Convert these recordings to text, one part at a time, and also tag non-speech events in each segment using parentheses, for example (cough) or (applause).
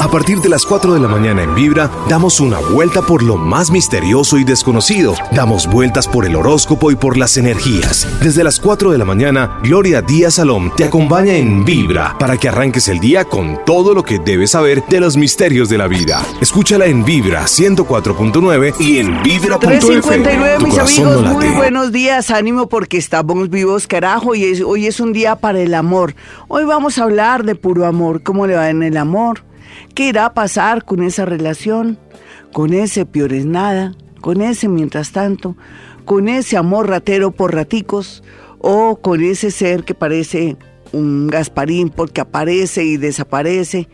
A partir de las 4 de la mañana en Vibra, damos una vuelta por lo más misterioso y desconocido. Damos vueltas por el horóscopo y por las energías. Desde las 4 de la mañana, Gloria Díaz Salom te acompaña en Vibra para que arranques el día con todo lo que debes saber de los misterios de la vida. Escúchala en Vibra 104.9 y en Vibra.fm. 359, mis amigos, muy buenos días, ánimo porque estamos vivos, carajo, y hoy es un día para el amor. Hoy vamos a hablar de puro amor, cómo le va en el amor, qué irá a pasar con esa relación, con ese peor es nada, con ese mientras tanto, con ese amor ratero por raticos o con ese ser que parece un Gasparín porque aparece y desaparece,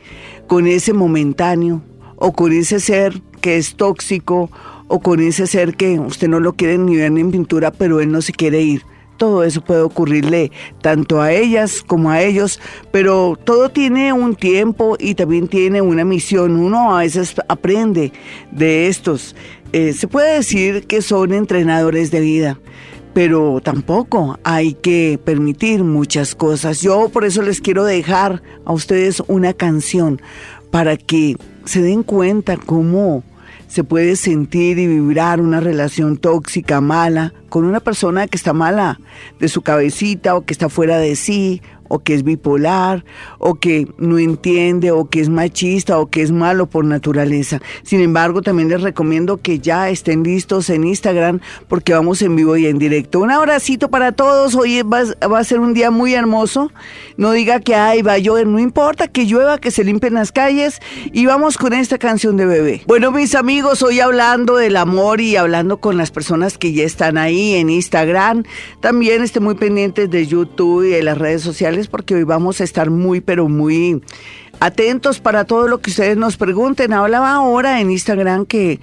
con ese momentáneo o con ese ser que es tóxico o con ese ser que usted no lo quiere ni ver en pintura, pero él no se quiere ir. Todo eso puede ocurrirle tanto a ellas como a ellos, pero todo tiene un tiempo y también tiene una misión. Uno a veces aprende de estos. Eh, se puede decir que son entrenadores de vida pero tampoco hay que permitir muchas cosas. Yo por eso les quiero dejar a ustedes una canción para que se den cuenta cómo se puede sentir y vibrar una relación tóxica, mala, con una persona que está mala de su cabecita o que está fuera de sí o que es bipolar, o que no entiende, o que es machista, o que es malo por naturaleza. Sin embargo, también les recomiendo que ya estén listos en Instagram porque vamos en vivo y en directo. Un abracito para todos, hoy va, a ser un día muy hermoso. No diga que ay, va a llover, no importa que llueva, que se limpien las calles y vamos con esta canción de bebé. Bueno, mis amigos, hoy hablando del amor y hablando con las personas que ya están ahí en Instagram, también estén muy pendientes de YouTube y de las redes sociales porque hoy vamos a estar muy, pero muy atentos para todo lo que ustedes nos pregunten. Hablaba ahora en Instagram que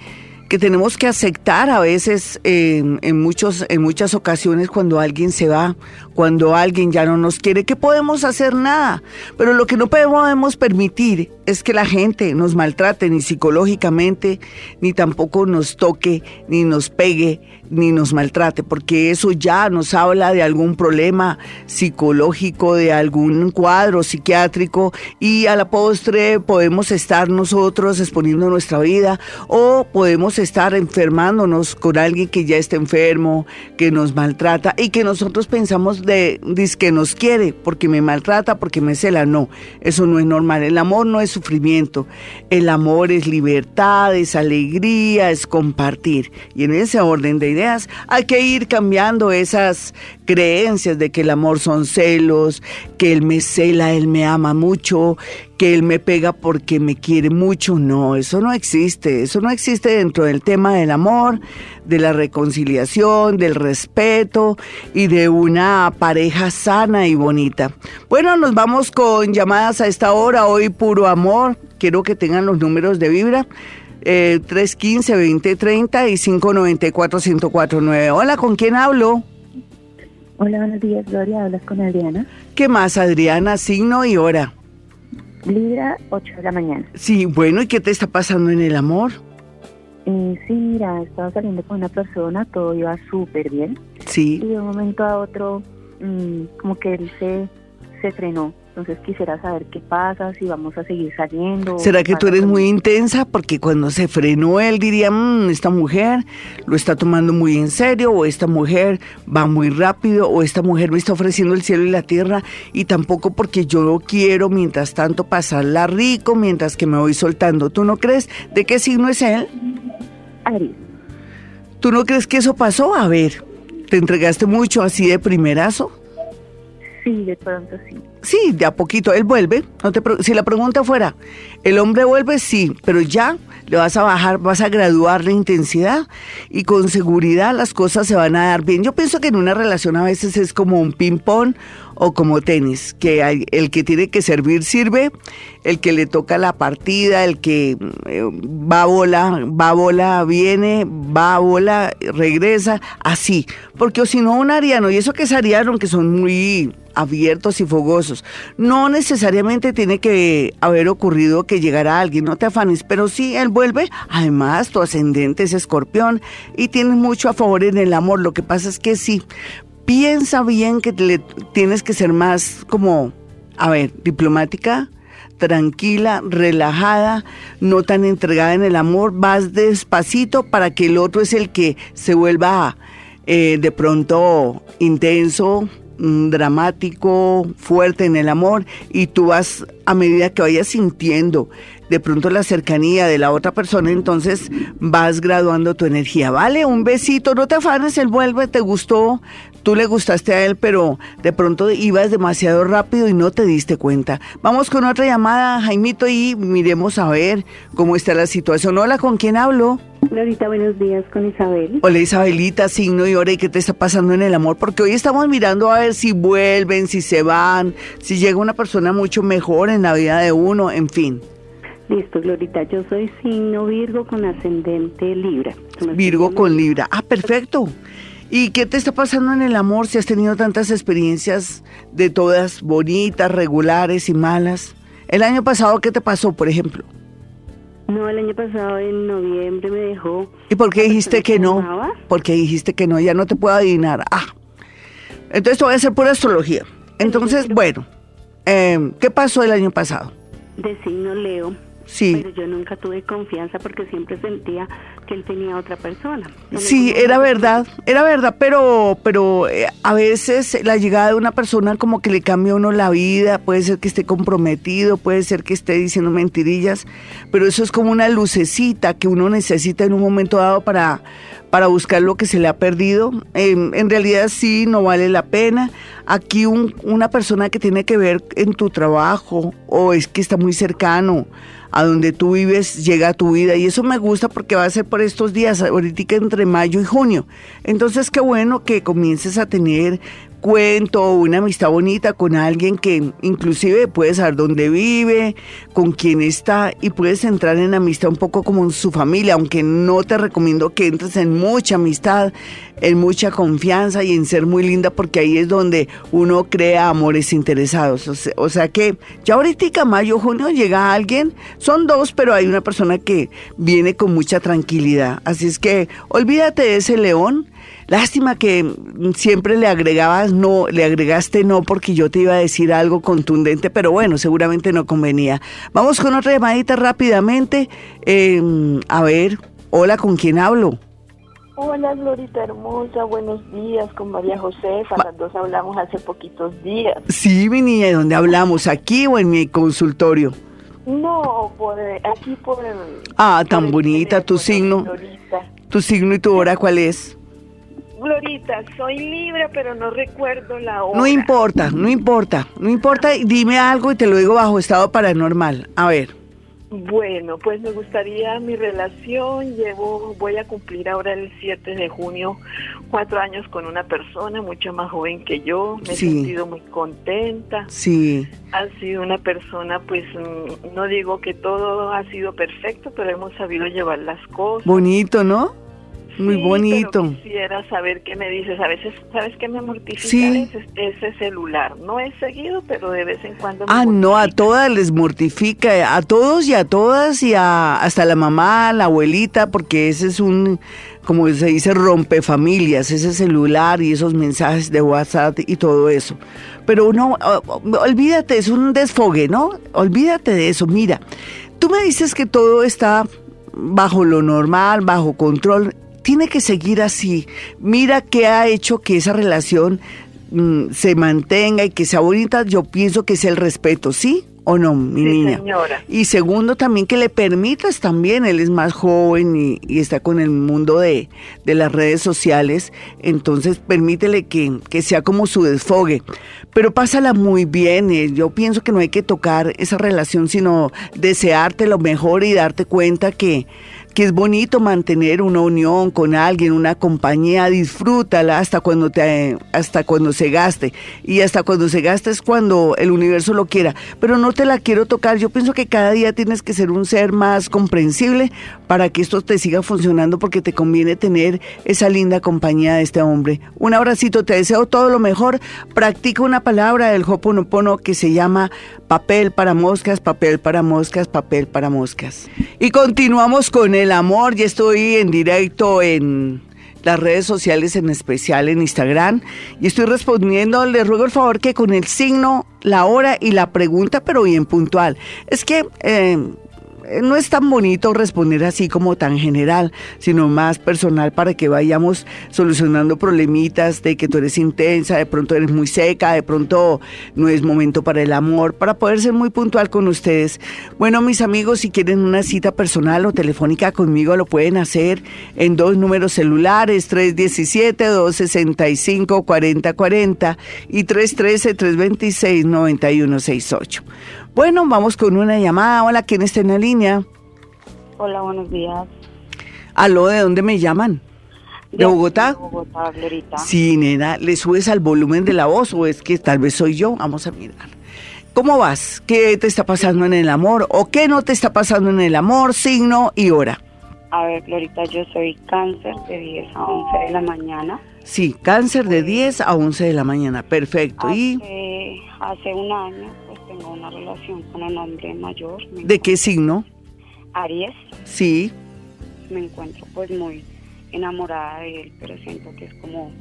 que tenemos que aceptar a veces en, muchos, en muchas ocasiones cuando alguien se va, cuando alguien ya no nos quiere, que podemos hacer nada. Pero lo que no podemos permitir es que la gente nos maltrate ni psicológicamente, ni tampoco nos toque, ni nos pegue, ni nos maltrate, porque eso ya nos habla de algún problema psicológico, de algún cuadro psiquiátrico y a la postre podemos estar nosotros exponiendo nuestra vida o podemos estar enfermándonos con alguien que ya está enfermo, que nos maltrata y que nosotros pensamos de, que nos quiere porque me maltrata, porque me cela. No, eso no es normal. El amor no es sufrimiento. El amor es libertad, es alegría, es compartir. Y en ese orden de ideas hay que ir cambiando esas creencias de que el amor son celos, que él me cela, él me ama mucho, que él me pega porque me quiere mucho. No, eso no existe. Eso no existe dentro del tema del amor, de la reconciliación, del respeto y de una pareja sana y bonita. Bueno, nos vamos con llamadas a esta hora. Hoy puro amor. Quiero que tengan los números de vibra. Eh, 315-2030 y 594-1049. Hola, ¿con quién hablo? Hola, buenos días, Gloria. Hablas con Adriana. ¿Qué más, Adriana? Signo y hora. Libra, 8 de la mañana. Sí, bueno, ¿y qué te está pasando en el amor? Eh, sí, mira, estaba saliendo con una persona, todo iba súper bien. Sí. Y de un momento a otro, mm, como que él se, se frenó. Entonces quisiera saber qué pasa, si vamos a seguir saliendo. ¿Será que tú eres muy intensa? Porque cuando se frenó él diría, mmm, esta mujer lo está tomando muy en serio, o esta mujer va muy rápido, o esta mujer me está ofreciendo el cielo y la tierra, y tampoco porque yo quiero mientras tanto pasarla rico, mientras que me voy soltando. ¿Tú no crees? ¿De qué signo es él? Aries. ¿Tú no crees que eso pasó? A ver, ¿te entregaste mucho así de primerazo? Sí, de pronto sí. Sí, de a poquito. Él vuelve. No te si la pregunta fuera, ¿el hombre vuelve? Sí, pero ya le vas a bajar, vas a graduar la intensidad y con seguridad las cosas se van a dar bien. Yo pienso que en una relación a veces es como un ping-pong o como tenis, que hay, el que tiene que servir sirve, el que le toca la partida, el que eh, va a bola, va a bola, viene, va a bola, regresa, así. Porque si no, un ariano, y eso que es ariano, que son muy abiertos y fogosos. No necesariamente tiene que haber ocurrido que llegara alguien, no te afanes, pero sí, él vuelve. Además, tu ascendente es escorpión y tienes mucho a favor en el amor. Lo que pasa es que sí, piensa bien que tienes que ser más como, a ver, diplomática, tranquila, relajada, no tan entregada en el amor, vas despacito para que el otro es el que se vuelva eh, de pronto intenso, dramático, fuerte en el amor y tú vas a medida que vayas sintiendo de pronto la cercanía de la otra persona, entonces vas graduando tu energía. Vale, un besito, no te afanes, él vuelve, te gustó, tú le gustaste a él, pero de pronto ibas demasiado rápido y no te diste cuenta. Vamos con otra llamada, Jaimito, y miremos a ver cómo está la situación. Hola, ¿con quién hablo? Florita, buenos días con Isabel. Hola Isabelita, signo y hora, ¿y qué te está pasando en el amor? Porque hoy estamos mirando a ver si vuelven, si se van, si llega una persona mucho mejor en la vida de uno, en fin. Listo, Glorita, yo soy signo Virgo con ascendente Libra. Virgo con Libra. Ah, perfecto. ¿Y qué te está pasando en el amor si has tenido tantas experiencias de todas bonitas, regulares y malas? El año pasado, ¿qué te pasó, por ejemplo? No, el año pasado en noviembre me dejó. ¿Y por qué dijiste que no? Porque dijiste que no, ya no te puedo adivinar. Ah, entonces te voy a hacer pura astrología. Entonces, bueno, em, ¿qué pasó el año pasado? De signo Leo. Sí. Pero yo nunca tuve confianza porque siempre sentía que él tenía otra persona. sí, era verdad, era verdad, pero, pero eh, a veces la llegada de una persona como que le cambia a uno la vida, puede ser que esté comprometido, puede ser que esté diciendo mentirillas, pero eso es como una lucecita que uno necesita en un momento dado para, para buscar lo que se le ha perdido. en realidad sí, no vale la pena. Aquí un, una persona que tiene que ver en tu trabajo o es que está muy cercano a donde tú vives llega tu vida y eso me gusta porque va a ser por estos días, ahorita entre mayo y junio. Entonces qué bueno que comiences a tener cuento, una amistad bonita con alguien que inclusive puedes saber dónde vive, con quién está y puedes entrar en amistad un poco como en su familia, aunque no te recomiendo que entres en mucha amistad, en mucha confianza y en ser muy linda porque ahí es donde uno crea amores interesados. O sea, que ya ahorita mayo, junio llega alguien, son dos, pero hay una persona que viene con mucha tranquilidad. Así es que olvídate de ese león Lástima que siempre le agregabas no, le agregaste no porque yo te iba a decir algo contundente, pero bueno, seguramente no convenía. Vamos con otra llamadita rápidamente. Em, a ver, hola, ¿con quién hablo? Hola, Glorita hermosa, buenos días con María Josefa. Las dos hablamos hace poquitos días. Sí, mi niña, ¿de dónde hablamos? ¿Aquí o en mi consultorio? No, por aquí por Ah, tan bonita tu signo. Tu signo y tu hora, ¿cuál es? Glorita, soy libre, pero no recuerdo la hora. No importa, no importa, no importa. Dime algo y te lo digo bajo estado paranormal. A ver. Bueno, pues me gustaría mi relación. Llevo, voy a cumplir ahora el 7 de junio cuatro años con una persona mucho más joven que yo. Me he sentido muy contenta. Sí. Ha sido una persona, pues, mm, no digo que todo ha sido perfecto, pero hemos sabido llevar las cosas. Bonito, ¿no? Muy bonito. quisiera saber qué me dices. A veces, ¿sabes qué me mortifica? Ese, celular. No es seguido, pero de vez en cuando. ah, no, a todas les mortifica. A todos y a todas y a, hasta la mamá, la abuelita, porque ese es un, como se dice, rompe familias, ese celular y esos mensajes de WhatsApp y todo eso. Pero no, olvídate, es un desfogue, ¿no? Olvídate de eso. Mira, tú me dices que todo está bajo lo normal, bajo control tiene que seguir así. Mira qué ha hecho que esa relación mm, se mantenga y que sea bonita. Yo pienso que es el respeto, ¿sí? ¿O no, mi niña? Y segundo, también que le permitas también, él es más joven y, está con el mundo de, de, las redes sociales, entonces permítele que, que, sea como su desfogue. Pero pásala muy bien, eh, yo pienso que no hay que tocar esa relación, sino desearte lo mejor y darte cuenta que que es bonito mantener una unión con alguien, una compañía, disfrútala hasta cuando te hasta cuando se gaste y hasta cuando se gaste es cuando el universo lo quiera, pero no te la quiero tocar. Yo pienso que cada día tienes que ser un ser más comprensible para que esto te siga funcionando porque te conviene tener esa linda compañía de este hombre. Un abracito, te deseo todo lo mejor. Practica una palabra del Hoponopono que se llama papel para moscas, papel para moscas, papel para moscas. Y continuamos con el amor. Ya estoy en directo en las redes sociales, en especial en Instagram. Y estoy respondiendo, le ruego el favor que con el signo, la hora y la pregunta, pero bien puntual. Es que eh, no es tan bonito responder así como tan general, sino más personal para que vayamos solucionando problemitas de que tú eres intensa, de pronto eres muy seca, de pronto no es momento para el amor, para poder ser muy puntual con ustedes. Bueno, mis amigos, si quieren una cita personal o telefónica conmigo, lo pueden hacer en dos números celulares, 317-265-4040 y 313-326-9168. Bueno, vamos con una llamada. Hola, ¿quién está en la línea? Hola, buenos días. ¿Aló? ¿De dónde me llaman? ¿De, Bogotá? De Bogotá, Glorita. Sí, nena, ¿le subes al volumen de la voz o es que tal vez soy yo? Vamos a mirar. ¿Cómo vas? ¿Qué te está pasando en el amor? ¿O qué no te está pasando en el amor? Signo y hora. A ver, Glorita, yo soy cáncer de 10 a 11 de la mañana. Sí, cáncer de 10 a 11 de la mañana, perfecto. y hace un año tengo una relación con un hombre mayor. ¿De qué signo? Aries. Sí. Me encuentro pues muy enamorada de él, pero siento que es como,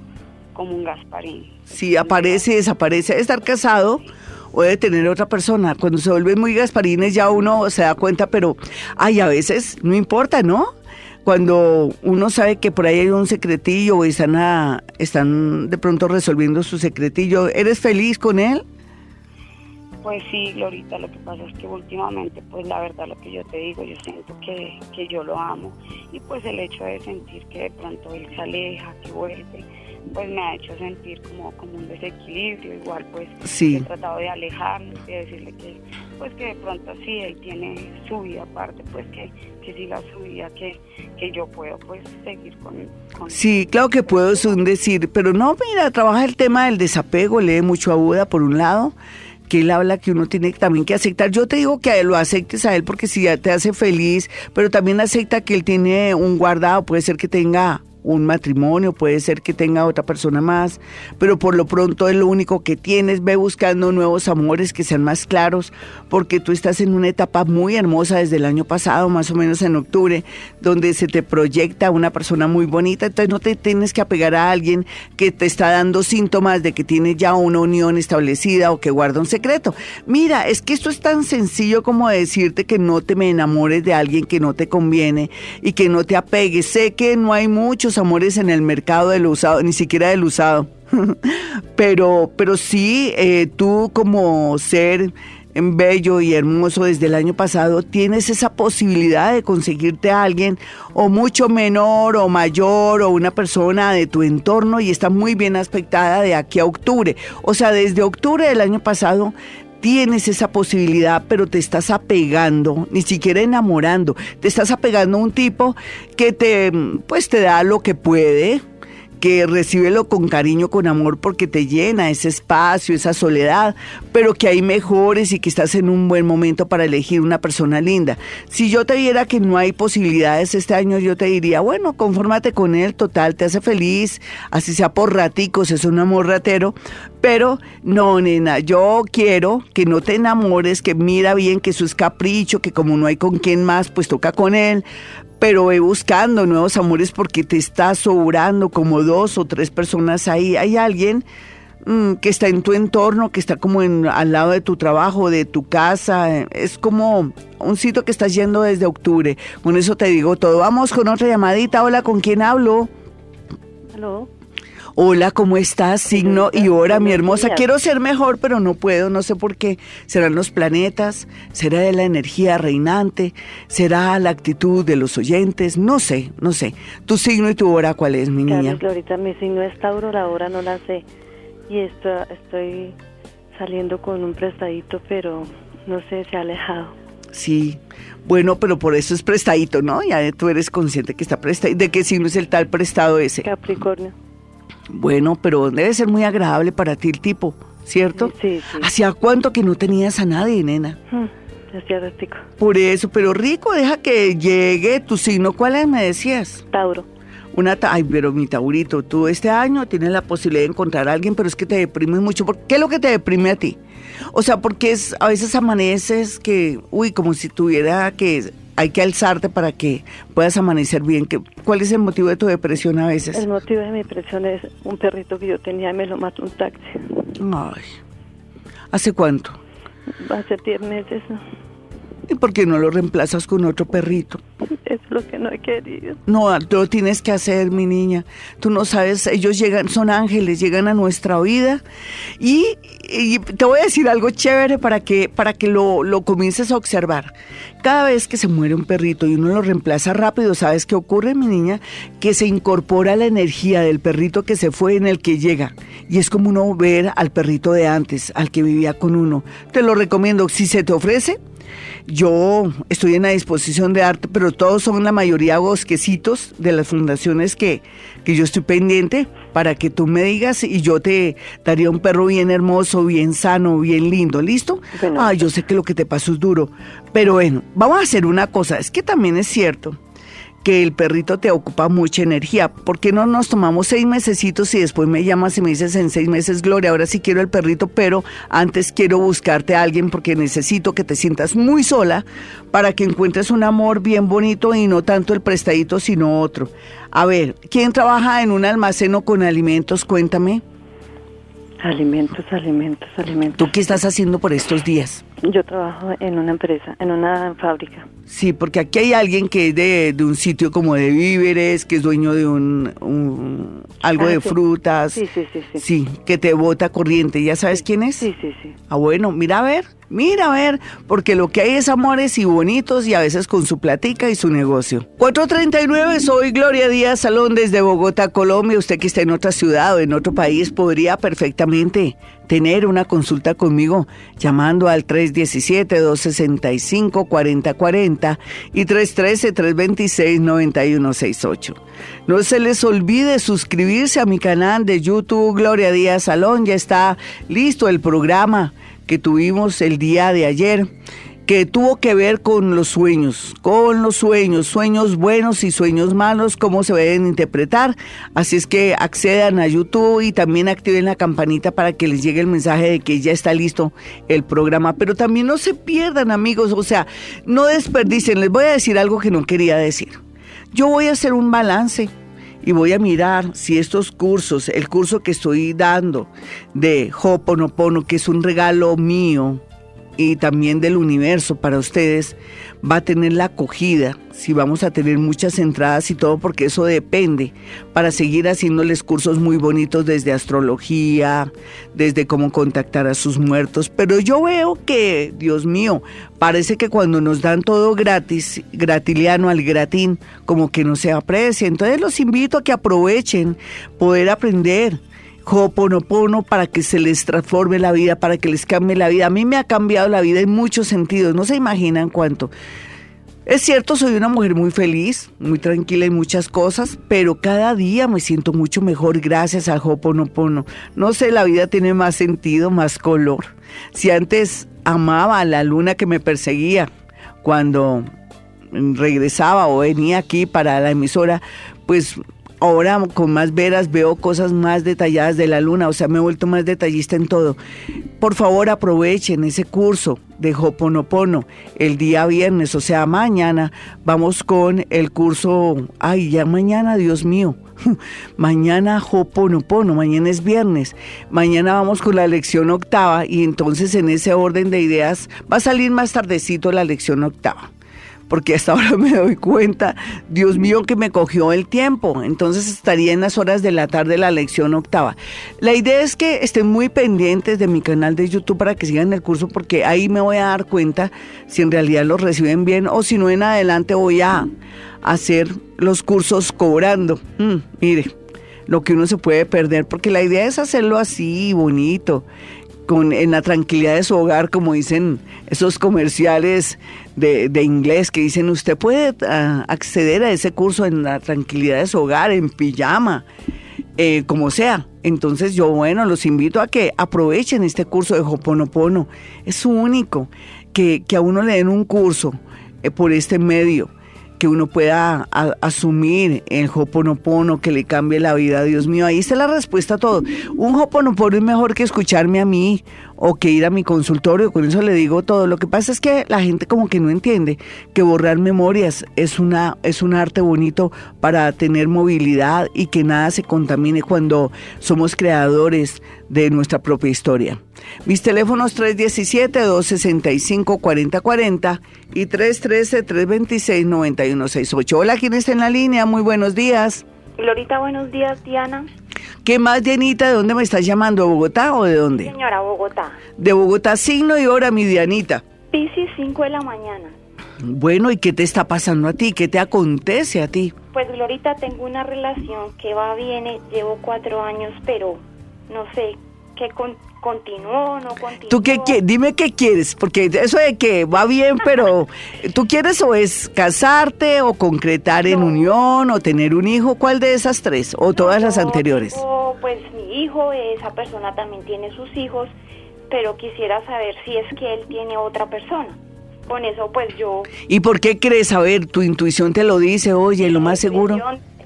como un Gasparín. Sí, aparece y desaparece. Estar casado o de tener otra persona. Cuando se vuelven muy Gasparines ya uno se da cuenta, pero ay, a veces no importa, ¿no? Cuando uno sabe que por ahí hay un secretillo o están, están de pronto resolviendo su secretillo, ¿eres feliz con él? Pues sí, Glorita, lo que pasa es que últimamente, pues la verdad lo que yo te digo, yo siento que, que yo lo amo. Y pues el hecho de sentir que de pronto él se aleja, que vuelve, pues me ha hecho sentir como, como un desequilibrio, igual pues he tratado de alejarme, de decirle que pues que de pronto sí, él tiene su vida aparte, pues que, que sí la su vida, que, que yo puedo pues seguir con, con Sí, claro que puedo, es un decir, pero no, mira, trabaja el tema del desapego, lee mucho a Buda por un lado, que él habla que uno tiene también que aceptar. Yo te digo que lo aceptes a él porque si ya te hace feliz, pero también acepta que él tiene un guardado, puede ser que tenga un matrimonio, puede ser que tenga otra persona más, pero por lo pronto es lo único que tienes. Ve buscando nuevos amores que sean más claros, porque tú estás en una etapa muy hermosa desde el año pasado, más o menos en octubre, donde se te proyecta una persona muy bonita, entonces no te tienes que apegar a alguien que te está dando síntomas de que tiene ya una unión establecida o que guarda un secreto. Mira, es que esto es tan sencillo como decirte que no te me enamores de alguien que no te conviene y que no te apegues. Sé que no hay muchos amores en el mercado del usado, ni siquiera del usado. (laughs) pero, pero sí, eh, tú como ser bello y hermoso desde el año pasado, tienes esa posibilidad de conseguirte a alguien o mucho menor o mayor o una persona de tu entorno y está muy bien aspectada de aquí a octubre. O sea, desde octubre del año pasado tienes esa posibilidad, pero te estás apegando, ni siquiera enamorando, te estás apegando a un tipo que te, pues te da lo que puede, que recíbelo con cariño, con amor, porque te llena ese espacio, esa soledad, pero que hay mejores y que estás en un buen momento para elegir una persona linda. Si yo te viera que no hay posibilidades este año, yo te diría, bueno, confórmate con él, total, te hace feliz, así sea por raticos, es un amor ratero, pero no, nena, yo quiero que no te enamores, que mira bien que eso es capricho, que como no hay con quién más, pues toca con él, pero ve buscando nuevos amores porque te está sobrando como dos o tres personas ahí. Hay alguien mm, que está en tu entorno, que está como en, al lado de tu trabajo, de tu casa. Es como un sitio que estás yendo desde octubre. Con eso te digo todo. Vamos con otra llamadita. Hola, ¿con quién hablo? Hola, ¿cómo estás? Signo y hora, mi hermosa. Quiero ser mejor, pero no puedo, no sé por qué. ¿Serán los planetas? ¿Será de la energía reinante? ¿Será la actitud de los oyentes? No sé, no sé. ¿Tu signo y tu hora cuál es, mi niña? ahorita mi signo es Tauro, la hora no la sé. Y esto, estoy saliendo con un prestadito, pero no sé, se ha alejado. Sí, bueno, pero por eso es prestadito, ¿no? Ya tú eres consciente que está prestado. ¿De qué signo es el tal prestado ese? Capricornio. Bueno, pero debe ser muy agradable para ti el tipo, ¿cierto? Sí, sí. ¿Hacía cuánto que no tenías a nadie, nena? Hmm, rico. Por eso, pero rico, deja que llegue tu signo. ¿Cuál es, me decías? Tauro. Una ay, pero mi Taurito, tú este año tienes la posibilidad de encontrar a alguien, pero es que te deprime mucho. ¿Qué es lo que te deprime a ti? O sea, porque es, a veces amaneces que, uy, como si tuviera que hay que alzarte para que puedas amanecer bien. ¿Cuál es el motivo de tu depresión a veces? El motivo de mi depresión es un perrito que yo tenía y me lo mató un taxi. Ay. ¿Hace cuánto? Hace 10 meses. ¿Y por qué no lo reemplazas con otro perrito? Es lo que no he querido. No, tú lo tienes que hacer, mi niña. Tú no sabes, ellos llegan, son ángeles, llegan a nuestra vida. Y, te voy a decir algo chévere para que, para que lo, lo comiences a observar. Cada vez que se muere un perrito y uno lo reemplaza rápido, ¿sabes qué ocurre, mi niña? Que se incorpora la energía del perrito que se fue en el que llega. Y es como uno ver al perrito de antes, al que vivía con uno. Te lo recomiendo. Si se te ofrece, yo estoy en la disposición de arte, pero todos son la mayoría bosquecitos de las fundaciones que, que yo estoy pendiente para que tú me digas y yo te daría un perro bien hermoso, bien sano, bien lindo, ¿listo? Ah, yo sé que lo que te pasó es duro, pero bueno, vamos a hacer una cosa, es que también es cierto que el perrito te ocupa mucha energía. ¿Por qué no nos tomamos seis mesecitos y después me llamas y me dices en seis meses, Gloria, ahora sí quiero el perrito, pero antes quiero buscarte a alguien porque necesito que te sientas muy sola para que encuentres un amor bien bonito y no tanto el prestadito, sino otro. A ver, ¿quién trabaja en un almacén o con alimentos? Cuéntame. Alimentos, alimentos, alimentos. ¿Tú qué estás haciendo por estos días? Yo trabajo en una empresa, en una fábrica. Sí, porque aquí hay alguien que es de, un sitio como de víveres, que es dueño de un, algo ah, de frutas. Sí, sí, sí, sí. Sí, que te bota corriente. ¿Ya sabes quién es? Sí, sí, sí. Ah, bueno, mira a ver. Mira, a ver, porque lo que hay es amores y bonitos y a veces con su platica y su negocio. 439, soy Gloria Díaz Salón desde Bogotá, Colombia. Usted que está en otra ciudad o en otro país podría perfectamente tener una consulta conmigo llamando al 317-265-4040 y 313-326-9168. No se les olvide suscribirse a mi canal de YouTube Gloria Díaz Salón. Ya está listo el programa que tuvimos el día de ayer, que tuvo que ver con los sueños, con los sueños, sueños buenos y sueños malos, cómo se deben interpretar. Así es que accedan a YouTube y también activen la campanita para que les llegue el mensaje de que ya está listo el programa. Pero también no se pierdan, amigos, o sea, no desperdicien. Les voy a decir algo que no quería decir. Yo voy a hacer un balance y voy a mirar si estos cursos, el curso que estoy dando de Hoponopono, que es un regalo mío y también del universo para ustedes, va a tener la acogida, si vamos a tener muchas entradas y todo, porque eso depende, para seguir haciéndoles cursos muy bonitos desde astrología, desde cómo contactar a sus muertos. Pero yo veo que, Dios mío, parece que cuando nos dan todo gratis, gratiliano al gratín, como que no se aprecia. Entonces los invito a que aprovechen poder aprender Ho'oponopono para que se les transforme la vida, para que les cambie la vida. A mí me ha cambiado la vida en muchos sentidos, no se imaginan cuánto. Es cierto, soy una mujer muy feliz, muy tranquila en muchas cosas, pero cada día me siento mucho mejor gracias al Ho'oponopono. No sé, la vida tiene más sentido, más color. Si antes amaba a la luna que me perseguía cuando regresaba o venía aquí para la emisora, pues ahora con más veras veo cosas más detalladas de la luna, o sea, me he vuelto más detallista en todo. Por favor, aprovechen ese curso de Hoponopono el día viernes, o sea, mañana vamos con el curso, ay, ya mañana, Dios mío. (laughs) mañana Hoponopono, mañana es viernes. Mañana vamos con la lección octava y entonces en ese orden de ideas va a salir más tardecito la lección octava porque hasta ahora (laughs) me doy cuenta, Dios mío, que me cogió el tiempo. Entonces estaría en las horas de la tarde la lección octava. La idea es que estén muy pendientes de mi canal de YouTube para que sigan el curso, porque ahí me voy a dar cuenta si en realidad los reciben bien o si no en adelante voy a hacer los cursos cobrando. Mm, mire lo que uno se puede perder, porque la idea es hacerlo así, bonito, con, en la tranquilidad de su hogar, como dicen esos comerciales de, inglés que dicen, usted puede ah, acceder a ese curso en la tranquilidad de su hogar, en pijama, eh, como sea. Entonces yo, bueno, los invito a que aprovechen este curso de Hoponopono. Es único que, a uno le den un curso eh, por este medio que uno pueda asumir el Hoponopono, que le cambie la vida. Dios mío, ahí está la respuesta a todo. Un Hoponopono es mejor que escucharme a mí o que ir a mi consultorio, con eso le digo todo. Lo que pasa es que la gente como que no entiende que borrar memorias es una es un arte bonito para tener movilidad y que nada se contamine cuando somos creadores de nuestra propia historia. Mis teléfonos 317-265-4040 y 313-326-9168. Hola, ¿quién está en la línea? Muy buenos días. Glorita, buenos días, Diana. ¿Qué más, Dianita? ¿De dónde me estás llamando? ¿De Bogotá o de dónde? Señora, Bogotá. De Bogotá, signo y hora, mi Dianita. Piscis, 5 de la mañana. Bueno, ¿y qué te está pasando a ti? ¿Qué te acontece a ti? Pues, Glorita, tengo una relación que va, viene, llevo cuatro años, pero no sé qué con, continuó, no continuó. ¿Tú qué, qué, Dime qué quieres, porque eso de que va bien, (laughs) pero ¿tú quieres o es casarte o concretar en unión o tener un hijo? ¿Cuál de esas tres o todas las anteriores? pues mi hijo, esa persona también tiene sus hijos, pero quisiera saber si es que él tiene otra persona. Con eso pues yo... ¿Y por qué crees? A ver, tu intuición te lo dice, oye, lo más seguro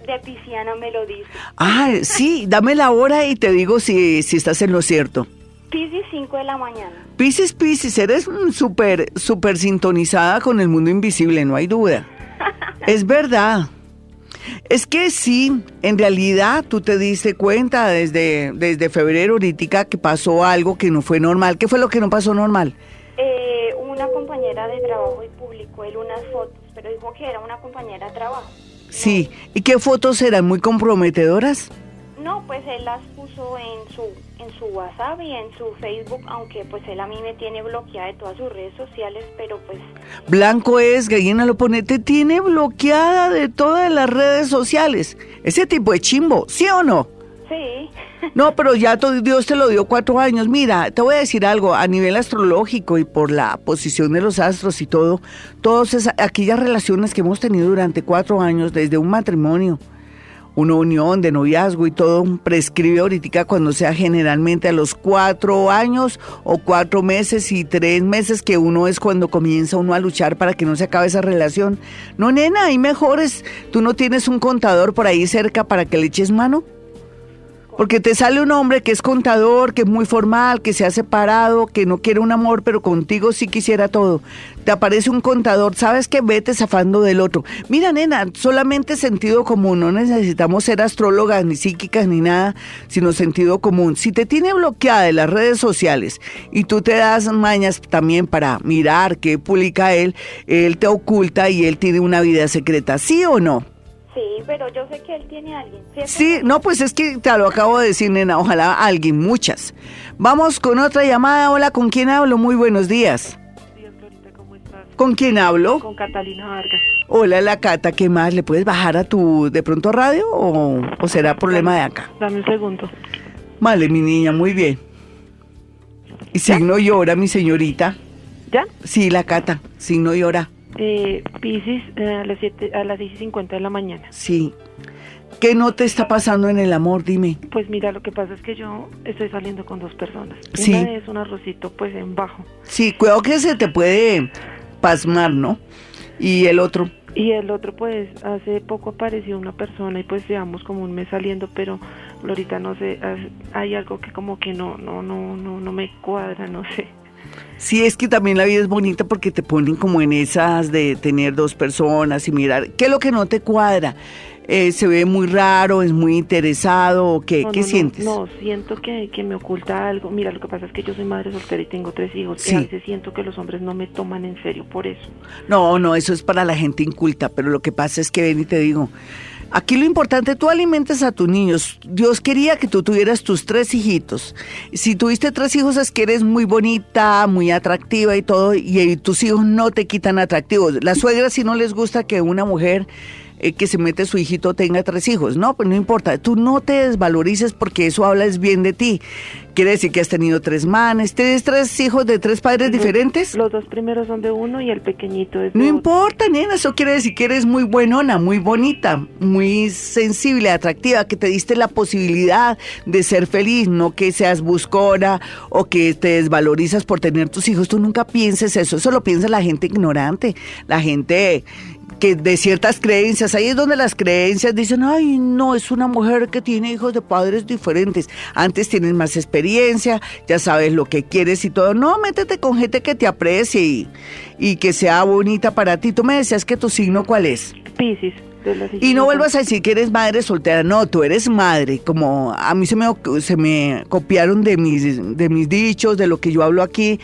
de Pisciana me lo dice. Ah, sí, dame la hora y te digo si, si estás en lo cierto. Piscis 5 de la mañana. Piscis, Piscis, eres súper, súper sintonizada con el mundo invisible, no hay duda. (laughs) es verdad. Es que sí, en realidad tú te diste cuenta desde, desde febrero ahorita que pasó algo que no fue normal. ¿Qué fue lo que no pasó normal? Eh, una compañera de trabajo y publicó él unas fotos, pero dijo que era una compañera de trabajo. Sí, ¿y qué fotos eran muy comprometedoras? No, pues él las puso en su en su WhatsApp y en su Facebook, aunque pues él a mí me tiene bloqueada de todas sus redes sociales, pero pues... Blanco es, Gallina lo pone, te tiene bloqueada de todas las redes sociales. Ese tipo de chimbo, ¿sí o no? Sí. No, (laughs) pero ya todo, Dios te lo dio cuatro años. Mira, te voy a decir algo, a nivel astrológico y por la posición de los astros y todo, todas esas, aquellas relaciones que hemos tenido durante cuatro años, desde un matrimonio, una unión de noviazgo y todo prescribe ahorita cuando sea generalmente a los cuatro años o cuatro meses y tres meses que uno es cuando comienza uno a luchar para que no se acabe esa relación. No, nena, hay mejores. ¿Tú no tienes un contador por ahí cerca para que le eches mano? Porque te sale un hombre que es contador, que es muy formal, que se ha separado, que no quiere un amor, pero contigo sí quisiera todo. Te aparece un contador, sabes que vete zafando del otro. Mira, nena, solamente sentido común, no necesitamos ser astrólogas, ni psíquicas, ni nada, sino sentido común. Si te tiene bloqueada de las redes sociales y tú te das mañas también para mirar qué publica él, él te oculta y él tiene una vida secreta, ¿sí o no? Sí, pero yo sé que él tiene a alguien. Sí, no, pues es que te lo acabo de decir, nena. Ojalá alguien, muchas. Vamos con otra llamada. Hola, ¿con quién hablo? Muy buenos días. ¿cómo estás? ¿Con quién hablo? Con Catalina Vargas. Hola, la Cata, ¿qué más? ¿Le puedes bajar a tu de pronto radio o, será problema de acá? Dame un segundo. Vale, mi niña, muy bien. Y signo llora, mi señorita. ¿Ya? Sí, la Cata, signo llora eh, Pisces a las siete, a las 6 y 50 de la mañana. Sí. ¿Qué no te está pasando en el amor? Dime. Pues mira, lo que pasa es que yo estoy saliendo con dos personas. Sí. Una es un arrocito pues en bajo. Sí, cuidado que se te puede pasmar, ¿no? Y el otro. Y el otro pues hace poco apareció una persona y pues llevamos como un mes saliendo, pero ahorita no sé, hay algo que como que no, no, no, no, no me cuadra, no sé. Sí, es que también la vida es bonita porque te ponen como en esas de tener dos personas y mirar. ¿Qué es lo que no te cuadra? Eh, ¿Se ve muy raro, es muy interesado o qué, ¿qué sientes? No, siento que, que, me oculta algo. Mira, lo que pasa es que yo soy madre soltera y tengo tres hijos. Sí. Y a veces siento que los hombres no me toman en serio por eso. No, no, eso es para la gente inculta, pero lo que pasa es que ven y te digo, Aquí lo importante, tú alimentes a tus niños. Dios quería que tú tuvieras tus tres hijitos. Si tuviste tres hijos es que eres muy bonita, muy atractiva y todo, y, tus hijos no te quitan atractivos. Las suegras si no les gusta que una mujer eh, que se mete su hijito tenga tres hijos. No, pues no importa. Tú no te desvalorices porque eso habla es bien de ti. Quiere decir que has tenido tres manes. ¿Tienes tres hijos de tres padres diferentes? Los dos primeros son de uno y el pequeñito es de No importa, nena. Eso quiere decir que eres muy buenona, muy bonita, muy sensible, atractiva, que te diste la posibilidad de ser feliz, no que seas buscona o que te desvalorizas por tener tus hijos. Tú nunca pienses eso. Eso lo piensa la gente ignorante, la gente que de ciertas creencias, ahí es donde las creencias dicen, ay, no, es una mujer que tiene hijos de padres diferentes. Antes tienes más experiencia, ya sabes lo que quieres y todo. No, métete con gente que te aprecie y, y que sea bonita para ti. Tú me decías que tu signo, ¿cuál es? Piscis. Y no vuelvas a decir que eres madre soltera, no, tú eres madre, como a mí se me, se me copiaron de mis, de mis dichos, de lo que yo hablo aquí,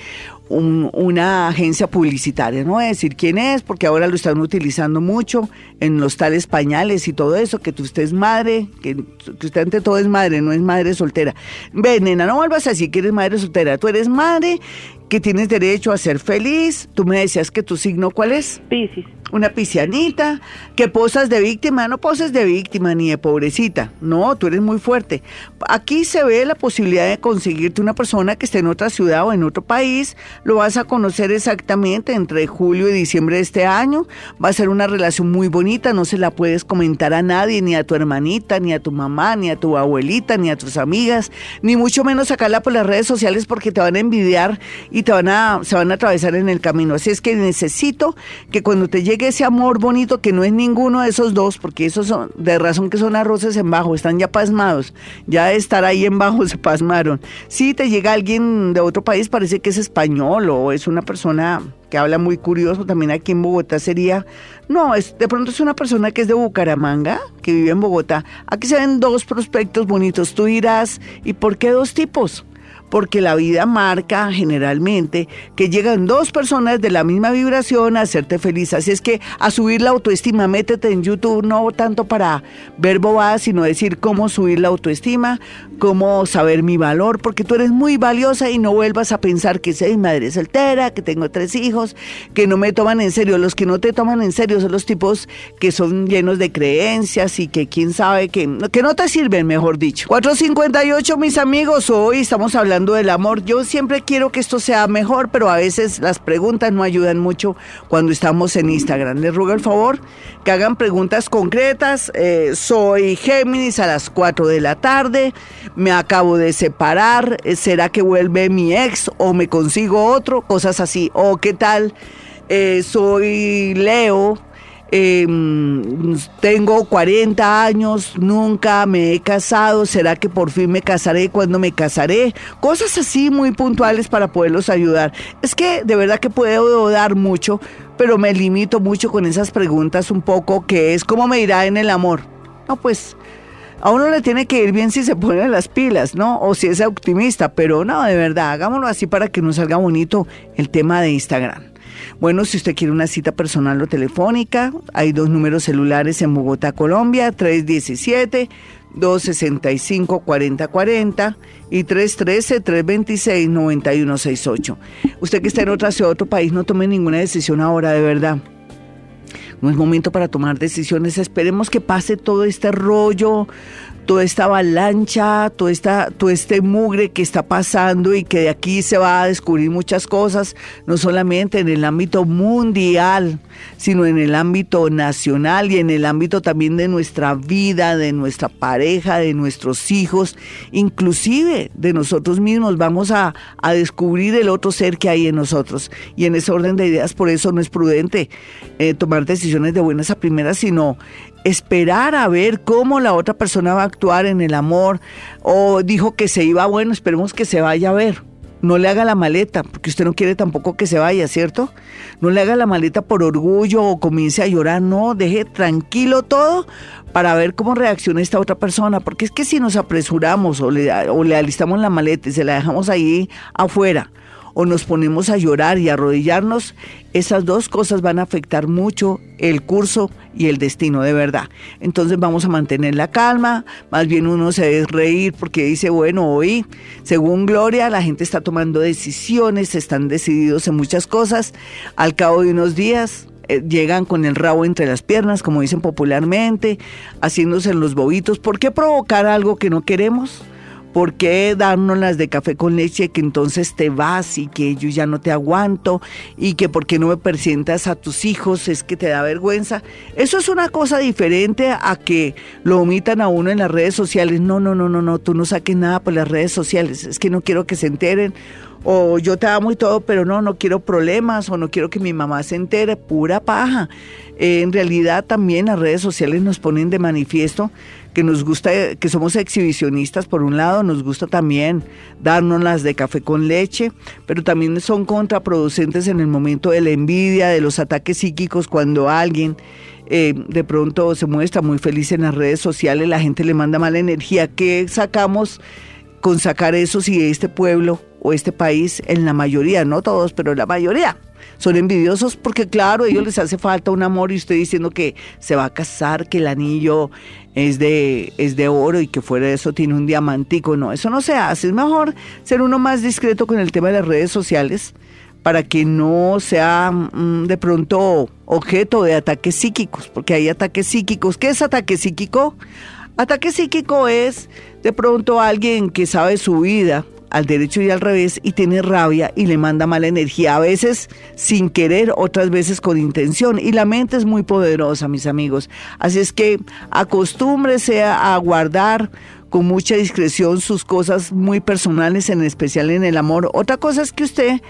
una agencia publicitaria, no voy a decir quién es, porque ahora lo están utilizando mucho en los tales pañales y todo eso, que usted es madre, que, que, usted ante todo es madre, no es madre soltera. Ven, nena, no vuelvas a decir que eres madre soltera, tú eres madre que tienes derecho a ser feliz. Tú me decías que tu signo, ¿cuál es? Piscis. Una piscianita, que posas de víctima, no poses de víctima ni de pobrecita. No, tú eres muy fuerte. Aquí se ve la posibilidad de conseguirte una persona que esté en otra ciudad o en otro país. Lo vas a conocer exactamente entre julio y diciembre de este año. Va a ser una relación muy bonita, no se la puedes comentar a nadie, ni a tu hermanita, ni a tu mamá, ni a tu abuelita, ni a tus amigas, ni mucho menos sacarla por las redes sociales porque te van a envidiar y te van a, se van a atravesar en el camino. Así es que necesito que cuando te llegue ese amor bonito, que no es ninguno de esos dos, porque esos son, de razón que son arroces en bajo, están ya pasmados, ya de estar ahí en bajo (laughs) se pasmaron. Si te llega alguien de otro país, parece que es español o es una persona que habla muy curioso, también aquí en Bogotá sería, no, es, de pronto es una persona que es de Bucaramanga, que vive en Bogotá. Aquí se ven dos prospectos bonitos, tú dirás, ¿y por qué dos tipos? Porque la vida marca generalmente que llegan dos personas de la misma vibración a hacerte feliz. Así es que a subir la autoestima, métete en YouTube, no tanto para ver bobadas, sino decir cómo subir la autoestima, cómo saber mi valor, porque tú eres muy valiosa y no vuelvas a pensar que soy madre soltera, que tengo tres hijos, que no me toman en serio. Los que no te toman en serio son los tipos que son llenos de creencias y que quién sabe que, que no te sirven, mejor dicho. 458, mis amigos, hoy estamos hablando del amor. Yo siempre quiero que esto sea mejor, pero a veces las preguntas no ayudan mucho cuando estamos en Instagram. Les ruego el favor que hagan preguntas concretas. Eh, soy Géminis a las 4 de la tarde. Me acabo de separar. Eh, ¿Será que vuelve mi ex o me consigo otro? Cosas así. O qué tal. Eh, soy Leo eh, tengo 40 años, nunca me he casado, ¿será que por fin me casaré? cuando me casaré? Cosas así muy puntuales para poderlos ayudar. Es que de verdad que puedo dar mucho, pero me limito mucho con esas preguntas un poco, que es ¿cómo me irá en el amor? No, pues a uno le tiene que ir bien si se pone las pilas, ¿no? O si es optimista, pero no, de verdad, hagámoslo así para que nos salga bonito el tema de Instagram. Bueno, si usted quiere una cita personal o telefónica, hay dos números celulares en Bogotá, Colombia, 317 265 4040 y 313 326 9168. Usted que está en otra ciudad, otro país, no tome ninguna decisión ahora, de verdad. No es momento para tomar decisiones. Esperemos que pase todo este rollo toda esta avalancha, todo, esta, todo este mugre que está pasando y que de aquí se va a descubrir muchas cosas, no solamente en el ámbito mundial, sino en el ámbito nacional y en el ámbito también de nuestra vida, de nuestra pareja, de nuestros hijos, inclusive de nosotros mismos. Vamos a, a descubrir el otro ser que hay en nosotros. Y en ese orden de ideas, por eso no es prudente eh, tomar decisiones de buenas a primeras, sino esperar a ver cómo la otra persona va a actuar en el amor o dijo que se iba, bueno, esperemos que se vaya a ver. No le haga la maleta, porque usted no quiere tampoco que se vaya, ¿cierto? No le haga la maleta por orgullo o comience a llorar, no, deje tranquilo todo para ver cómo reacciona esta otra persona, porque es que si nos apresuramos o le, o le alistamos la maleta y se la dejamos ahí afuera, o nos ponemos a llorar y arrodillarnos, esas dos cosas van a afectar mucho el curso y el destino de verdad. Entonces vamos a mantener la calma, más bien uno se debe reír porque dice, bueno, hoy, según Gloria, la gente está tomando decisiones, están decididos en muchas cosas, al cabo de unos días eh, llegan con el rabo entre las piernas, como dicen popularmente, haciéndose los bobitos. ¿Por qué provocar algo que no queremos? ¿Por qué darnos las de café con leche que entonces te vas y que yo ya no te aguanto y que por qué no me presentas a tus hijos es que te da vergüenza? Eso es una cosa diferente a que lo omitan a uno en las redes sociales. No, no, no, no, no, tú no saques nada por las redes sociales. Es que no quiero que se enteren o yo te amo y todo, pero no, no quiero problemas o no quiero que mi mamá se entere, pura paja. Eh, en realidad también las redes sociales nos ponen de manifiesto que nos gusta, que somos exhibicionistas por un lado, nos gusta también darnos las de café con leche, pero también son contraproducentes en el momento de la envidia, de los ataques psíquicos, cuando alguien eh, de pronto se muestra muy feliz en las redes sociales, la gente le manda mala energía. ¿Qué sacamos con sacar eso si este pueblo o este país, en la mayoría, no todos, pero la mayoría, son envidiosos porque claro, a ellos les hace falta un amor y usted diciendo que se va a casar, que el anillo es de, es de oro y que fuera de eso tiene un diamantico. No, eso no se hace. Es mejor ser uno más discreto con el tema de las redes sociales para que no sea mm, de pronto objeto de ataques psíquicos, porque hay ataques psíquicos. ¿Qué es ataque psíquico? Ataque psíquico es de pronto alguien que sabe su vida al derecho y al revés y tiene rabia y le manda mala energía, a veces sin querer, otras veces con intención. Y la mente es muy poderosa, mis amigos. Así es que acostúmbrese a guardar con mucha discreción sus cosas muy personales, en especial en el amor. Otra cosa es que usted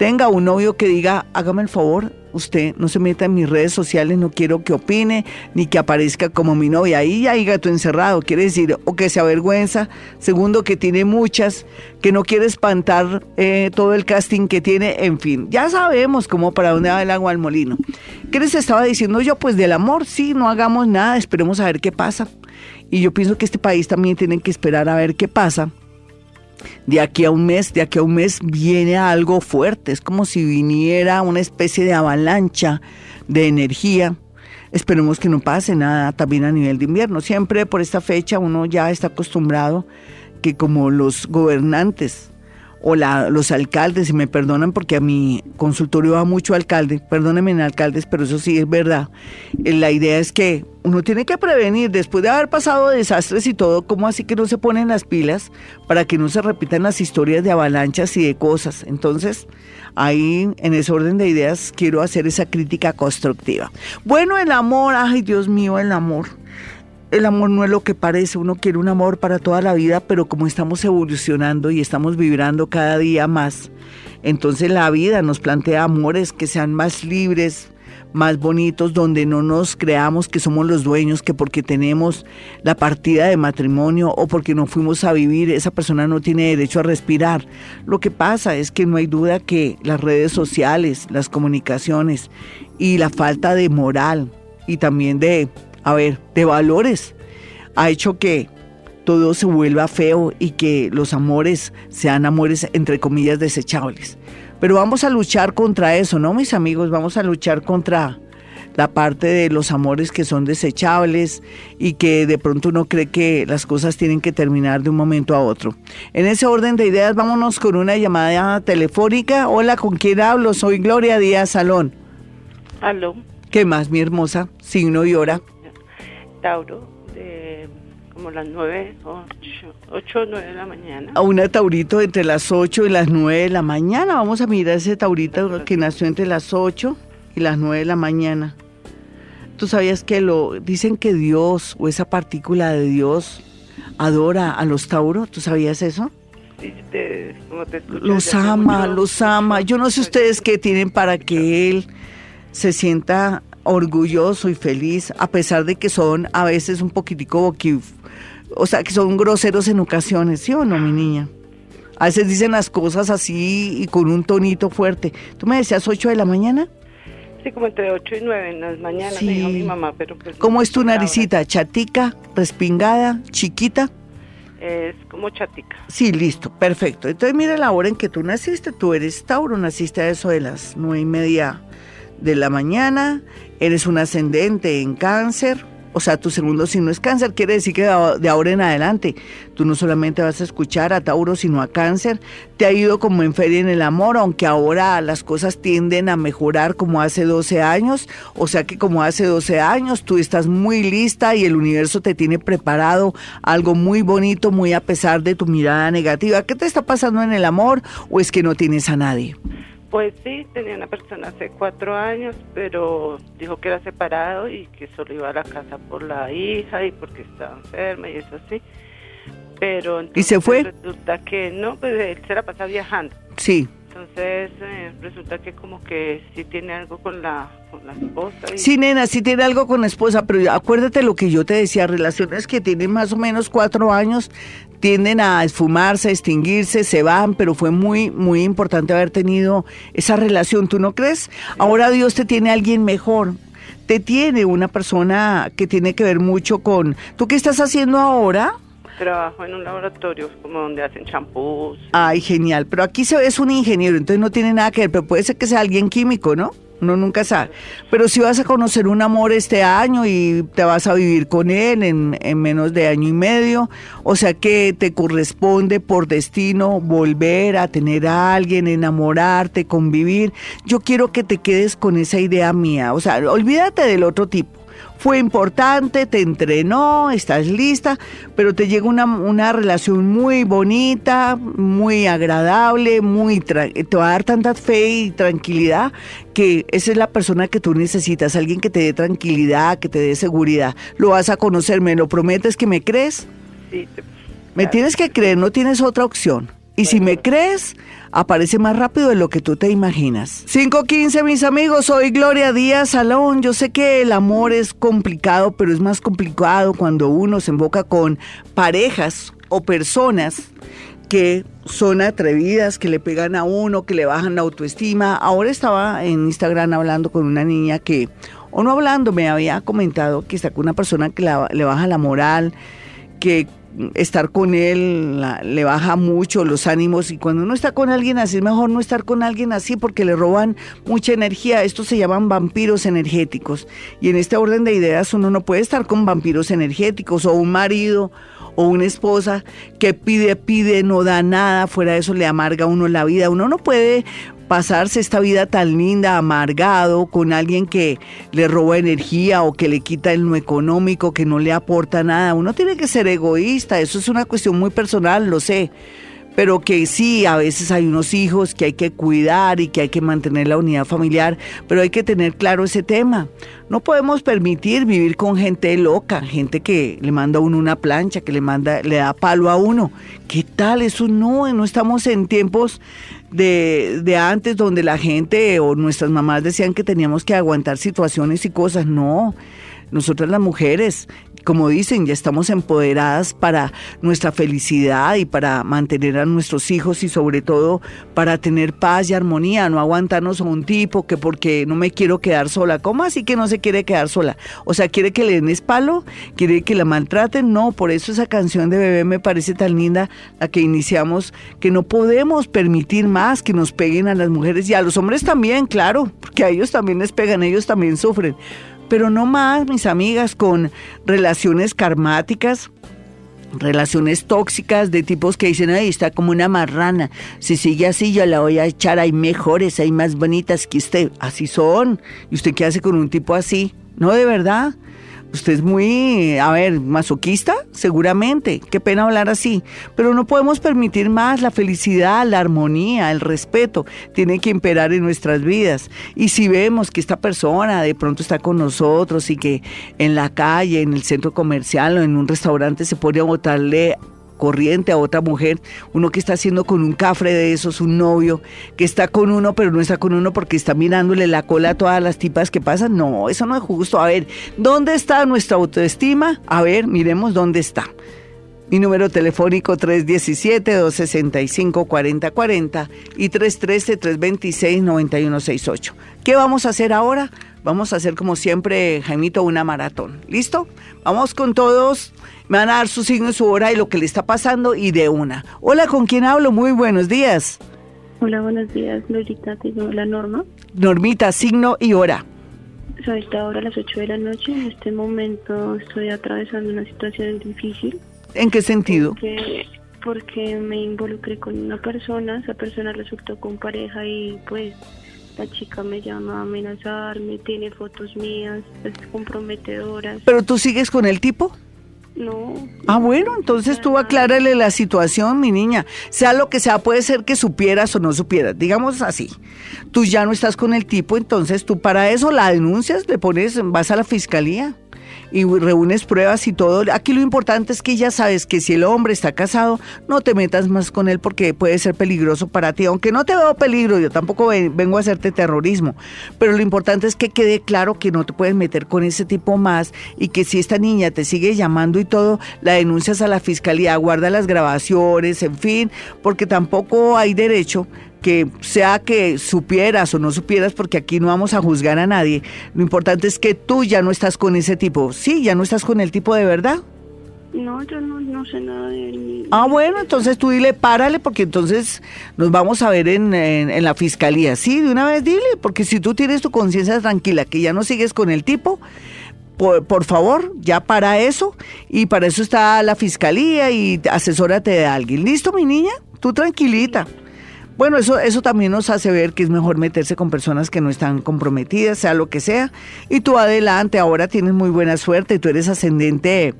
tenga un novio que diga, hágame el favor, usted no se meta en mis redes sociales, no quiero que opine ni que aparezca como mi novia. Ahí ya hay gato encerrado, quiere decir, o que se avergüenza, segundo, que tiene muchas, que no quiere espantar eh, todo el casting que tiene, en fin, ya sabemos cómo para dónde va el agua al molino. ¿Qué les estaba diciendo yo? Pues del amor, sí, no hagamos nada, esperemos a ver qué pasa. Y yo pienso que este país también tiene que esperar a ver qué pasa de aquí a un mes, de aquí a un mes viene algo fuerte, es como si viniera una especie de avalancha de energía. Esperemos que no pase nada también a nivel de invierno. Siempre por esta fecha uno ya está acostumbrado que como los gobernantes o la, los alcaldes, y me perdonan porque a mi consultorio va mucho alcalde, perdónenme alcaldes, pero eso sí es verdad. Eh, la idea es que uno tiene que prevenir, después de haber pasado desastres y todo, ¿cómo así que no se ponen las pilas para que no se repitan las historias de avalanchas y de cosas? Entonces, ahí en ese orden de ideas quiero hacer esa crítica constructiva. Bueno, el amor, ay Dios mío, el amor el amor no es lo que parece, uno quiere un amor para toda la vida, pero como estamos evolucionando y estamos vibrando cada día más, entonces la vida nos plantea amores que sean más libres, más bonitos, donde no nos creamos que somos los dueños, que porque tenemos la partida de matrimonio o porque no fuimos a vivir, esa persona no tiene derecho a respirar. Lo que pasa es que no hay duda que las redes sociales, las comunicaciones y la falta de moral y también de a ver, de valores, ha hecho que todo se vuelva feo y que los amores sean amores entre comillas desechables. Pero vamos a luchar contra eso, ¿no, mis amigos? Vamos a luchar contra la parte de los amores que son desechables y que de pronto uno cree que las cosas tienen que terminar de un momento a otro. En ese orden de ideas, vámonos con una llamada telefónica. Hola, ¿con quién hablo? Soy Gloria Díaz Salón. Aló. ¿Qué más, mi hermosa? Signo y hora. Tauro de como las 9, 8, o 9 de la mañana. A una Taurito entre las 8 y las 9 de la mañana. Vamos a mirar ese Taurito que nació entre las 8 y las 9 de la mañana. ¿Tú sabías que lo dicen que Dios o esa partícula de Dios adora a los Tauros? ¿Tú sabías eso? Sí, te, te los ama, los ama. Yo no sé ustedes qué tienen para que él se sienta orgulloso y feliz, a pesar de que son a veces un poquitico boqui, o sea, que son groseros en ocasiones, ¿sí o no, mi niña? A veces dicen las cosas así y con un tonito fuerte. ¿Tú me decías 8 de la mañana? Sí, como entre 8 y 9 en las mañanas, me dijo mi mamá, pero pues... ¿Cómo es tu naricita? ¿Chatica, respingada, chiquita? Es como chatica. Sí, listo, perfecto. Entonces mira la hora en que tú naciste, tú eres Tauro, naciste a eso de las nueve y media de la mañana, eres un ascendente en cáncer, o sea, tu segundo signo es cáncer, quiere decir que de ahora en adelante tú no solamente vas a escuchar a Tauro, sino a cáncer. Te ha ido como en feria en el amor, aunque ahora las cosas tienden a mejorar como hace 12 años. O sea que como hace 12 años tú estás muy lista y el universo te tiene preparado algo muy bonito, muy a pesar de tu mirada negativa. ¿Qué te está pasando en el amor o es que no tienes a nadie? Pues sí, tenía una persona hace cuatro años, pero dijo que era separado y que solo iba a la casa por la hija y porque estaba enferma y eso sí. Pero ¿Y se fue? Resulta que no, pues él se la pasa viajando. Sí. Entonces eh, resulta que como que sí tiene algo con la, con la esposa. Sí, nena, sí tiene algo con la esposa, pero acuérdate lo que yo te decía, relaciones que tienen más o menos cuatro años tienden a esfumarse, a extinguirse, se van, pero fue muy, muy importante haber tenido esa relación, ¿tú no crees? Ahora Dios te tiene a alguien mejor, te tiene una persona que tiene que ver mucho con... ¿Tú qué estás haciendo ahora? Trabajo en un laboratorio como donde hacen champús. Ay, genial, pero aquí se, es un ingeniero, entonces no tiene nada que ver, pero puede ser que sea alguien químico, ¿no? Uno nunca sabe. Pero si vas a conocer un amor este año y te vas a vivir con él en, en, menos de año y medio, o sea que te corresponde por destino volver a tener a alguien, enamorarte, convivir. Yo quiero que te quedes con esa idea mía, o sea, olvídate del otro tipo fue importante, te entrenó, estás lista, pero te llega una, una relación muy bonita, muy agradable, muy te va a dar tanta fe y tranquilidad que esa es la persona que tú necesitas, alguien que te dé tranquilidad, que te dé seguridad. Lo vas a conocer, ¿me lo prometes que me crees? Sí. Me tienes que creer, no tienes otra opción. Y si me crees, aparece más rápido de lo que tú te imaginas. 515, mis amigos, soy Gloria Díaz Salón. Yo sé que el amor es complicado, pero es más complicado cuando uno se invoca con parejas o personas que son atrevidas, que le pegan a uno, que le bajan la autoestima. Ahora estaba en Instagram hablando con una niña que, o no hablando, me había comentado que está con una persona que le baja la moral, que estar con él le baja mucho los ánimos y cuando uno está con alguien así es mejor no estar con alguien así porque le roban mucha energía. Estos se llaman vampiros energéticos y en este orden de ideas uno no puede estar con vampiros energéticos o un marido o una esposa que pide, pide, no da nada, fuera de eso le amarga a uno la vida. Uno no puede pasarse esta vida tan linda, amargado, con alguien que le roba energía o que le quita en lo económico, que no le aporta nada. Uno tiene que ser egoísta, eso es una cuestión muy personal, lo sé pero que sí, a veces hay unos hijos que hay que cuidar y que hay que mantener la unidad familiar, pero hay que tener claro ese tema. No podemos permitir vivir con gente loca, gente que le manda a uno una plancha, que le manda, le da palo a uno. ¿Qué tal? Eso no, no estamos en tiempos de, de antes donde la gente o nuestras mamás decían que teníamos que aguantar situaciones y cosas. No, nosotras las mujeres como dicen, ya estamos empoderadas para nuestra felicidad y para mantener a nuestros hijos y sobre todo para tener paz y armonía, no aguantarnos a un tipo que porque no me quiero quedar sola. ¿Cómo así que no se quiere quedar sola? O sea, quiere que le den espalo, quiere que la maltraten. No, por eso esa canción de bebé me parece tan linda, la que iniciamos, que no podemos permitir más que nos peguen a las mujeres y a los hombres también, claro, porque a ellos también les pegan, ellos también sufren pero no más, mis amigas, con relaciones karmáticas, relaciones tóxicas de tipos que dicen, ahí está como una marrana, si sigue así yo la voy a echar, hay mejores, hay más bonitas que usted, así son. ¿Y usted qué hace con un tipo así? No, de verdad. Usted es muy, a ver, masoquista, seguramente. Qué pena hablar así. Pero no podemos permitir más la felicidad, la armonía, el respeto. Tiene que imperar en nuestras vidas. Y si vemos que esta persona de pronto está con nosotros y que en la calle, en el centro comercial o en un restaurante se pone a botarle corriente a otra mujer, uno que está haciendo con un cafre de esos, un novio, que está con uno, pero no está con uno porque está mirándole la cola a todas las tipas que pasan. No, eso no es justo. A ver, ¿dónde está nuestra autoestima? A ver, miremos dónde está. Mi número telefónico 317-265-4040 y 313-326-9168. ¿Qué vamos a hacer ahora? Vamos a hacer como siempre, Jaimito, una maratón. ¿Listo? Vamos con todos me van a dar su signo y su hora y lo que le está pasando y de una. Hola, ¿con quién hablo? Muy buenos días. Hola, buenos días, Lorita, te la Norma. Normita, signo y hora. Soy ahora a las 8 de la noche. En este momento estoy atravesando una situación difícil. ¿En qué sentido? Porque, porque me involucré con una persona, esa persona resultó con pareja y pues la chica me llama a amenazarme, tiene fotos mías, es comprometedoras. ¿Pero tú sigues con el tipo? No. Ah, bueno, entonces tú aclárale la situación, mi niña. Sea lo que sea, puede ser que supieras o no supieras. Digamos así. Tú ya no estás con el tipo, entonces tú para eso la denuncias, le pones, vas a la fiscalía y reúnes pruebas y todo. Aquí lo importante es que ya sabes que si el hombre está casado, no te metas más con él porque puede ser peligroso para ti. Aunque no te veo peligro, yo tampoco vengo a hacerte terrorismo, pero lo importante es que quede claro que no te puedes meter con ese tipo más y que si esta niña te sigue llamando y todo, la denuncias a la fiscalía, guarda las grabaciones, en fin, porque tampoco hay derecho que sea que supieras o no supieras, porque aquí no vamos a juzgar a nadie. Lo importante es que tú ya no estás con ese tipo. Sí, ya no estás con el tipo de verdad. No, yo no, sé nada de él. Ah, bueno, entonces tú dile, párale, porque entonces nos vamos a ver en, en, la fiscalía. Sí, de una vez dile, porque si tú tienes tu conciencia tranquila, que ya no sigues con el tipo, por, por, favor, ya para eso, y para eso está la fiscalía y asesórate de alguien. ¿Listo, mi niña? Tú tranquilita. Bueno, eso, eso también nos hace ver que es mejor meterse con personas que no están comprometidas, sea lo que sea. Y tú adelante, ahora tienes muy buena suerte, tú eres ascendente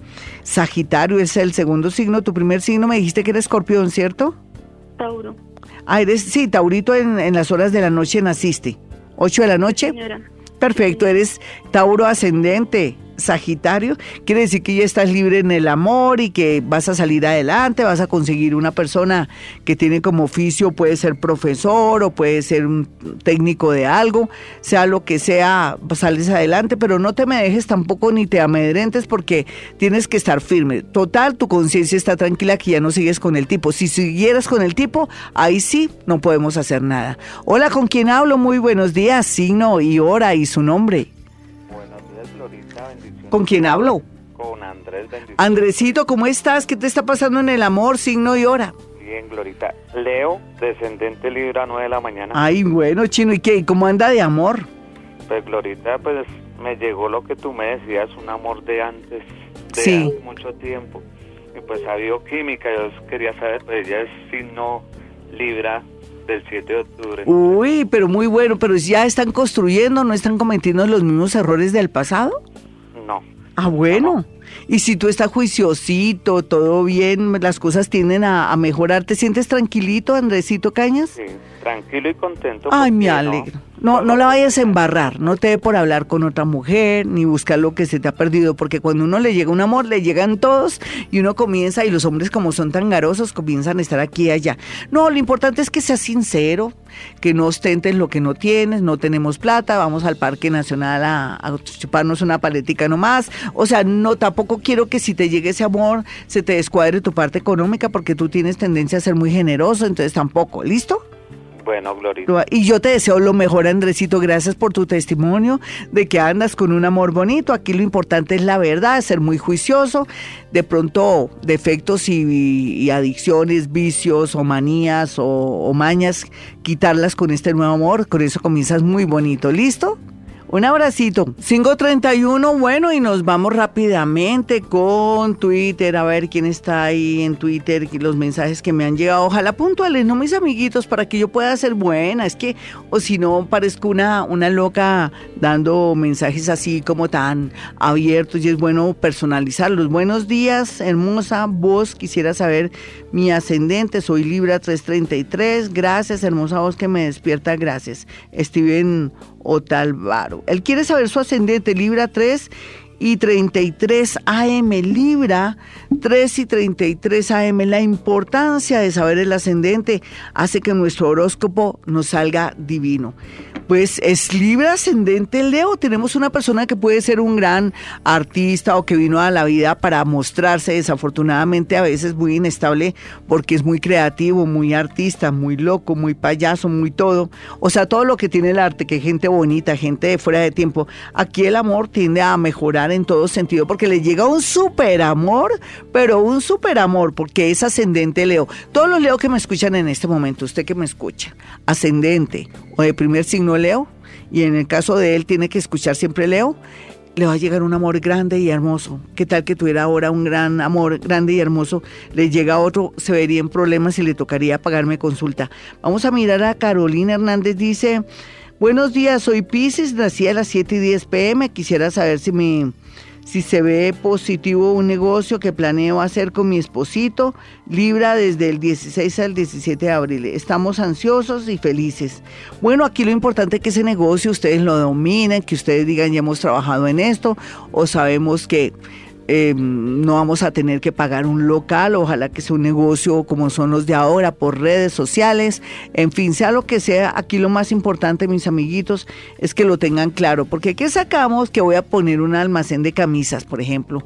Sagitario, es el segundo signo. Tu primer signo me dijiste que era escorpión, ¿cierto? Tauro. Ah, eres, sí, Taurito en, en las horas de la noche naciste. ¿Ocho de la noche? Perfecto, eres Tauro ascendente. Sagitario, quiere decir que ya estás libre en el amor y que vas a salir adelante, vas a conseguir una persona que tiene como oficio, puede ser profesor o puede ser un técnico de algo, sea lo que sea, sales adelante, pero no te me dejes tampoco ni te amedrentes porque tienes que estar firme. Total, tu conciencia está tranquila que ya no sigues con el tipo. Si siguieras con el tipo, ahí sí no podemos hacer nada. Hola, ¿con quién hablo? Muy buenos días, signo y hora y su nombre. ¿Con quién hablo? Con Andrés Bendición. Andresito, ¿cómo estás? ¿Qué te está pasando en el amor, signo y hora? Bien, Glorita. Leo, descendente Libra, 9 de la mañana. Ay, bueno, chino, ¿y qué? ¿Cómo anda de amor? Pues, Glorita, pues me llegó lo que tú me decías, un amor de antes, de sí. mucho tiempo. Y pues ha habido química, yo quería saber, pues ella es signo Libra, del 7 de octubre. Uy, pero muy bueno, pero ya están construyendo, no están cometiendo los mismos errores del pasado. Ah, bueno. Y si tú estás juiciosito, todo bien, las cosas tienden a, mejorar, ¿te sientes tranquilito, Andresito Cañas? Sí, tranquilo y contento. Ay, me alegro. No, no la vayas a embarrar, no te dé por hablar con otra mujer, ni buscar lo que se te ha perdido, porque cuando uno le llega un amor, le llegan todos y uno comienza, y los hombres como son tan garosos, comienzan a estar aquí y allá. No, lo importante es que seas sincero, que no ostentes lo que no tienes, no tenemos plata, vamos al Parque Nacional a, a chuparnos una paletica nomás. O sea, no, tampoco quiero que si te llegue ese amor, se te descuadre tu parte económica, porque tú tienes tendencia a ser muy generoso, entonces tampoco, ¿listo? Bueno, Gloria. Y yo te deseo lo mejor, Andresito. Gracias por tu testimonio de que andas con un amor bonito. Aquí lo importante es la verdad, ser muy juicioso. De pronto, defectos y, adicciones, vicios o manías o, o mañas, quitarlas con este nuevo amor. Con eso comienzas muy bonito. ¿Listo? Un abracito. 531, bueno, y nos vamos rápidamente con Twitter, a ver quién está ahí en Twitter, y los mensajes que me han llegado. Ojalá puntuales, no mis amiguitos, para que yo pueda ser buena. Es que, o si no, parezco una, una loca dando mensajes así como tan abiertos y es bueno personalizarlos. Buenos días, hermosa voz. Quisiera saber mi ascendente, soy Libra 333. Gracias, hermosa voz que me despierta. Gracias. Steven Otalvaro. Él quiere saber su ascendente, Libra 3 y 33 AM, Libra 3 y 33 AM. La importancia de saber el ascendente hace que nuestro horóscopo nos salga divino pues es libre ascendente Leo. Tenemos una persona que puede ser un gran artista o que vino a la vida para mostrarse, desafortunadamente a veces muy inestable porque es muy creativo, muy artista, muy loco, muy payaso, muy todo. O sea, todo lo que tiene el arte, que gente bonita, gente de fuera de tiempo. Aquí el amor tiende a mejorar en todo sentido porque le llega un super amor, pero un super amor porque es ascendente Leo. Todos los Leo que me escuchan en este momento, usted que me escucha, ascendente o de primer signo Leo, y en el caso de él tiene que escuchar siempre Leo, le va a llegar un amor grande y hermoso. ¿Qué tal que tuviera ahora un gran amor grande y hermoso? Le llega otro, se vería en problemas y le tocaría pagarme consulta. Vamos a mirar a Carolina Hernández, dice... Buenos días, soy Pisces, nací a las 7 y 10 pm. Quisiera saber si mi si se ve positivo un negocio que planeo hacer con mi esposito, Libra desde el 16 al 17 de abril. Estamos ansiosos y felices. Bueno, aquí lo importante es que ese negocio ustedes lo dominen, que ustedes digan ya hemos trabajado en esto o sabemos que eh, no vamos a tener que pagar un local, ojalá que sea un negocio como son los de ahora, por redes sociales, en fin, sea lo que sea, aquí lo más importante, mis amiguitos, es que lo tengan claro, porque ¿qué sacamos? Que voy a poner un almacén de camisas, por ejemplo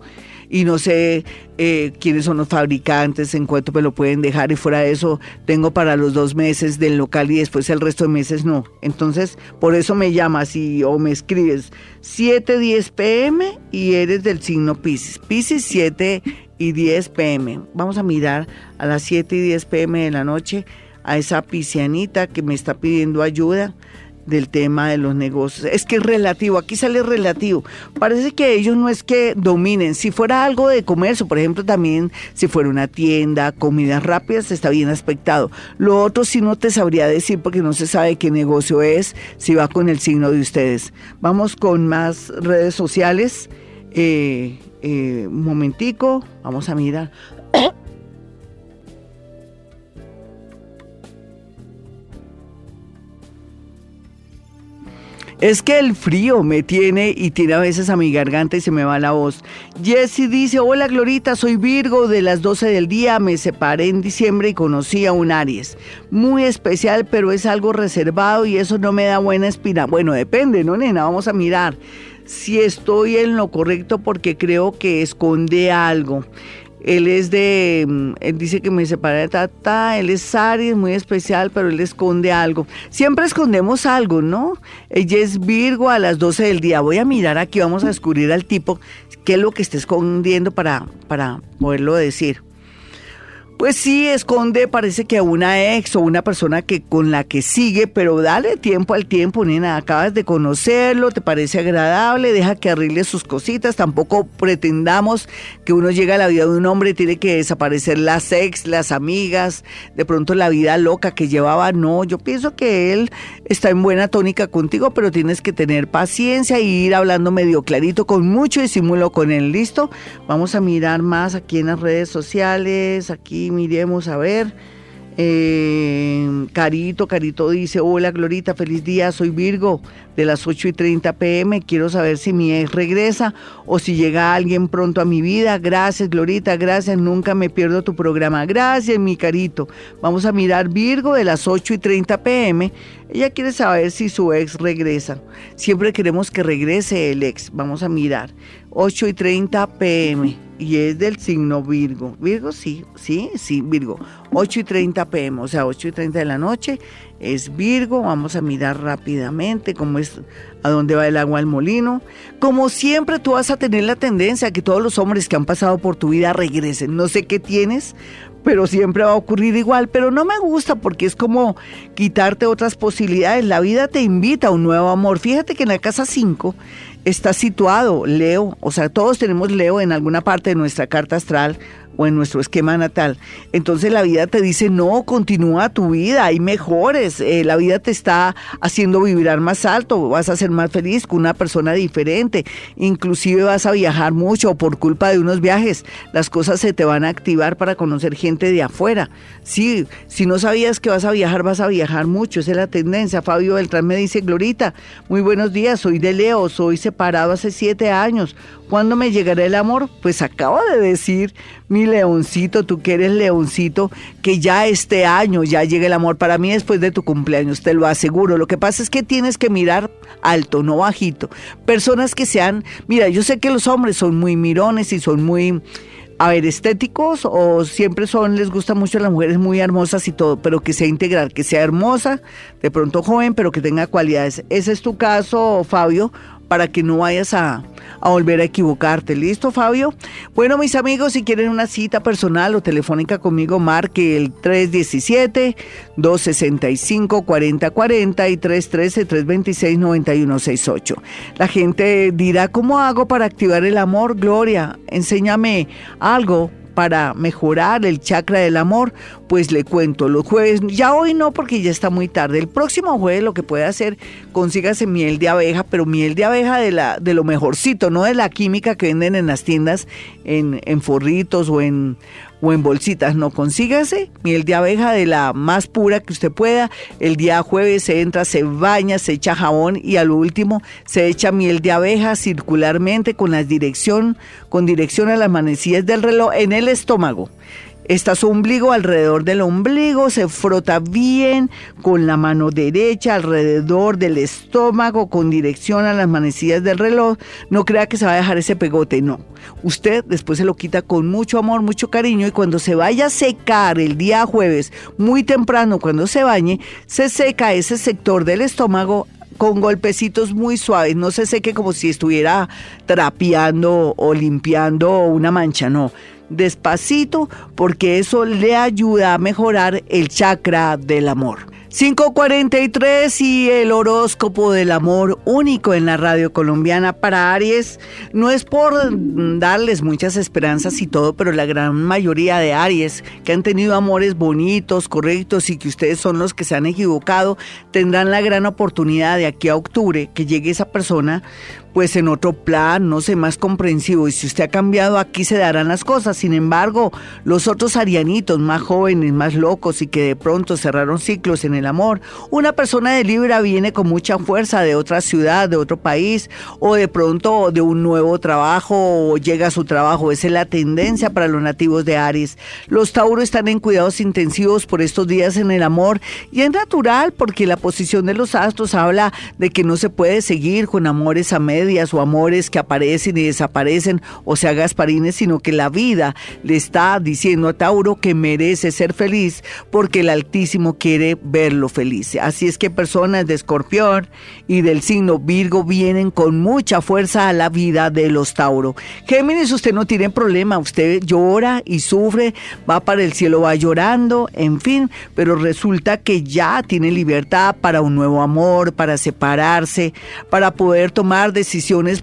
y no sé eh, quiénes son los fabricantes, en cuánto me lo pueden dejar y fuera de eso tengo para los dos meses del local y después el resto de meses no. Entonces, por eso me llamas y, o me escribes 7:10 pm y eres del signo Pisces. Pisces 7 y 10 pm. Vamos a mirar a las 7 y 10 pm de la noche a esa piscianita que me está pidiendo ayuda del tema de los negocios. Es que es relativo, aquí sale relativo. Parece que ellos no es que dominen. Si fuera algo de comercio, por ejemplo, también si fuera una tienda, comidas rápidas, está bien aspectado. Lo otro sí no te sabría decir porque no se sabe qué negocio es, si va con el signo de ustedes. Vamos con más redes sociales. Eh, eh, un momentico, vamos a mirar. (coughs) Es que el frío me tiene y tiene a veces a mi garganta y se me va la voz. Jesse dice, hola Glorita, soy Virgo de las 12 del día, me separé en diciembre y conocí a un Aries. Muy especial, pero es algo reservado y eso no me da buena espina. Bueno, depende, ¿no, nena? Vamos a mirar si estoy en lo correcto porque creo que esconde algo. Él es de, mm, él dice que me separa de Tata, él es Aries, muy especial, pero él esconde algo. Siempre escondemos algo, ¿no? Ella es Virgo a las 12 del día. Voy a mirar aquí, vamos a descubrir al tipo qué es lo que está escondiendo para, para poderlo decir. Pues sí, esconde, parece que a una ex o una persona que con la que sigue, pero dale tiempo al tiempo, nena. Acabas de conocerlo, te parece agradable, deja que arregle sus cositas. Tampoco pretendamos que uno llegue a la vida de un hombre y tiene que desaparecer las ex, las amigas, de pronto la vida loca que llevaba. No, yo pienso que él está en buena tónica contigo, pero tienes que tener paciencia y ir hablando medio clarito, con mucho disimulo con él. ¿Listo? Vamos a mirar más aquí en las redes sociales, aquí miremos a ver. Eh, Carito, Carito dice, hola Glorita, feliz día, soy Virgo de las 8 y 30 pm, quiero saber si mi ex regresa o si llega alguien pronto a mi vida, gracias Glorita, gracias, nunca me pierdo tu programa, gracias mi Carito, vamos a mirar Virgo de las 8 y 30 pm, ella quiere saber si su ex regresa, siempre queremos que regrese el ex, vamos a mirar, 8 y 30 pm y es del signo Virgo. Virgo, sí, sí, sí, Virgo. 8 y 30 pm, o sea, 8 y 30 de la noche es Virgo. Vamos a mirar rápidamente cómo es, a dónde va el agua al molino. Como siempre, tú vas a tener la tendencia a que todos los hombres que han pasado por tu vida regresen. No sé qué tienes, pero siempre va a ocurrir igual. Pero no me gusta porque es como quitarte otras posibilidades. La vida te invita a un nuevo amor. Fíjate que en la casa 5 está situado Leo, o sea, todos tenemos Leo en alguna parte de nuestra carta astral o en nuestro esquema natal. Entonces la vida te dice, no, continúa tu vida, hay mejores, eh, la vida te está haciendo vibrar más alto, vas a ser más feliz con una persona diferente, inclusive vas a viajar mucho por culpa de unos viajes, las cosas se te van a activar para conocer gente de afuera. Sí, si no sabías que vas a viajar, vas a viajar mucho, esa es la tendencia. Fabio Beltrán me dice, Glorita, muy buenos días, soy de Leo, soy separado hace siete años, ¿Cuándo me llegará el amor? Pues acabo de decir, mi leoncito, tú que eres leoncito, que ya este año ya llega el amor para mí después de tu cumpleaños, te lo aseguro. Lo que pasa es que tienes que mirar alto, no bajito. Personas que sean, mira, yo sé que los hombres son muy mirones y son muy a ver, estéticos o siempre son, les gusta mucho a las mujeres muy hermosas y todo, pero que sea integral, que sea hermosa, de pronto joven, pero que tenga cualidades. Ese es tu caso, Fabio, para que no vayas a, volver a equivocarte. ¿Listo, Fabio? Bueno, mis amigos, si quieren una cita personal o telefónica conmigo, marque el 317-265-4040 y 313-326-9168. La gente dirá, ¿cómo hago para activar el amor? Gloria, enséñame algo para mejorar el chakra del amor, pues le cuento los jueves, ya hoy no porque ya está muy tarde. El próximo jueves lo que puede hacer, consígase miel de abeja, pero miel de abeja de la de lo mejorcito, no de la química que venden en las tiendas en, en forritos o en o en bolsitas. No consígase miel de abeja de la más pura que usted pueda. El día jueves se entra, se baña, se echa jabón y al último se echa miel de abeja circularmente con la dirección, con dirección a las manecillas del reloj en el estómago. Está su ombligo alrededor del ombligo, se frota bien con la mano derecha alrededor del estómago con dirección a las manecillas del reloj. No crea que se va a dejar ese pegote, no. Usted después se lo quita con mucho amor, mucho cariño y cuando se vaya a secar el día jueves, muy temprano cuando se bañe, se seca ese sector del estómago con golpecitos muy suaves, no se seque como si estuviera trapeando o limpiando una mancha, no despacito porque eso le ayuda a mejorar el chakra del amor. 543 y el horóscopo del amor único en la radio colombiana para Aries. No es por darles muchas esperanzas y todo, pero la gran mayoría de Aries que han tenido amores bonitos, correctos y que ustedes son los que se han equivocado, tendrán la gran oportunidad de aquí a octubre que llegue esa persona pues en otro plan, no sé, más comprensivo. Y si usted ha cambiado, aquí se darán las cosas. Sin embargo, los otros arianitos más jóvenes, más locos y que de pronto cerraron ciclos en el amor, una persona de Libra viene con mucha fuerza de otra ciudad, de otro país, o de pronto de un nuevo trabajo, o llega a su trabajo. Esa es la tendencia para los nativos de Aries. Los Tauros están en cuidados intensivos por estos días en el amor y es natural porque la posición de los astros habla de que no se puede seguir con amores a medio o amores que aparecen y desaparecen o sea Gasparines, sino que la vida le está diciendo a Tauro que merece ser feliz porque el Altísimo quiere verlo feliz. Así es que personas de Escorpión y del signo Virgo vienen con mucha fuerza a la vida de los Tauro. Géminis, usted no tiene problema, usted llora y sufre, va para el cielo, va llorando, en fin, pero resulta que ya tiene libertad para un nuevo amor, para separarse, para poder tomar decisiones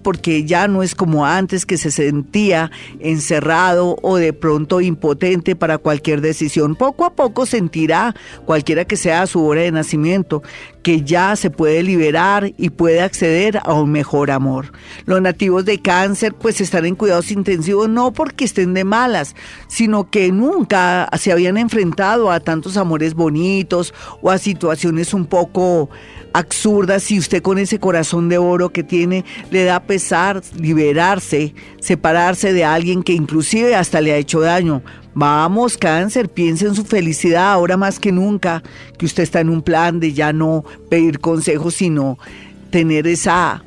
porque ya no es como antes que se sentía encerrado o de pronto impotente para cualquier decisión. Poco a poco sentirá, cualquiera que sea su hora de nacimiento, que ya se puede liberar y puede acceder a un mejor amor. Los nativos de cáncer pues están en cuidados intensivos no porque estén de malas, sino que nunca se habían enfrentado a tantos amores bonitos o a situaciones un poco absurda si usted con ese corazón de oro que tiene le da pesar liberarse, separarse de alguien que inclusive hasta le ha hecho daño. Vamos, cáncer, piense en su felicidad ahora más que nunca, que usted está en un plan de ya no pedir consejos, sino tener esa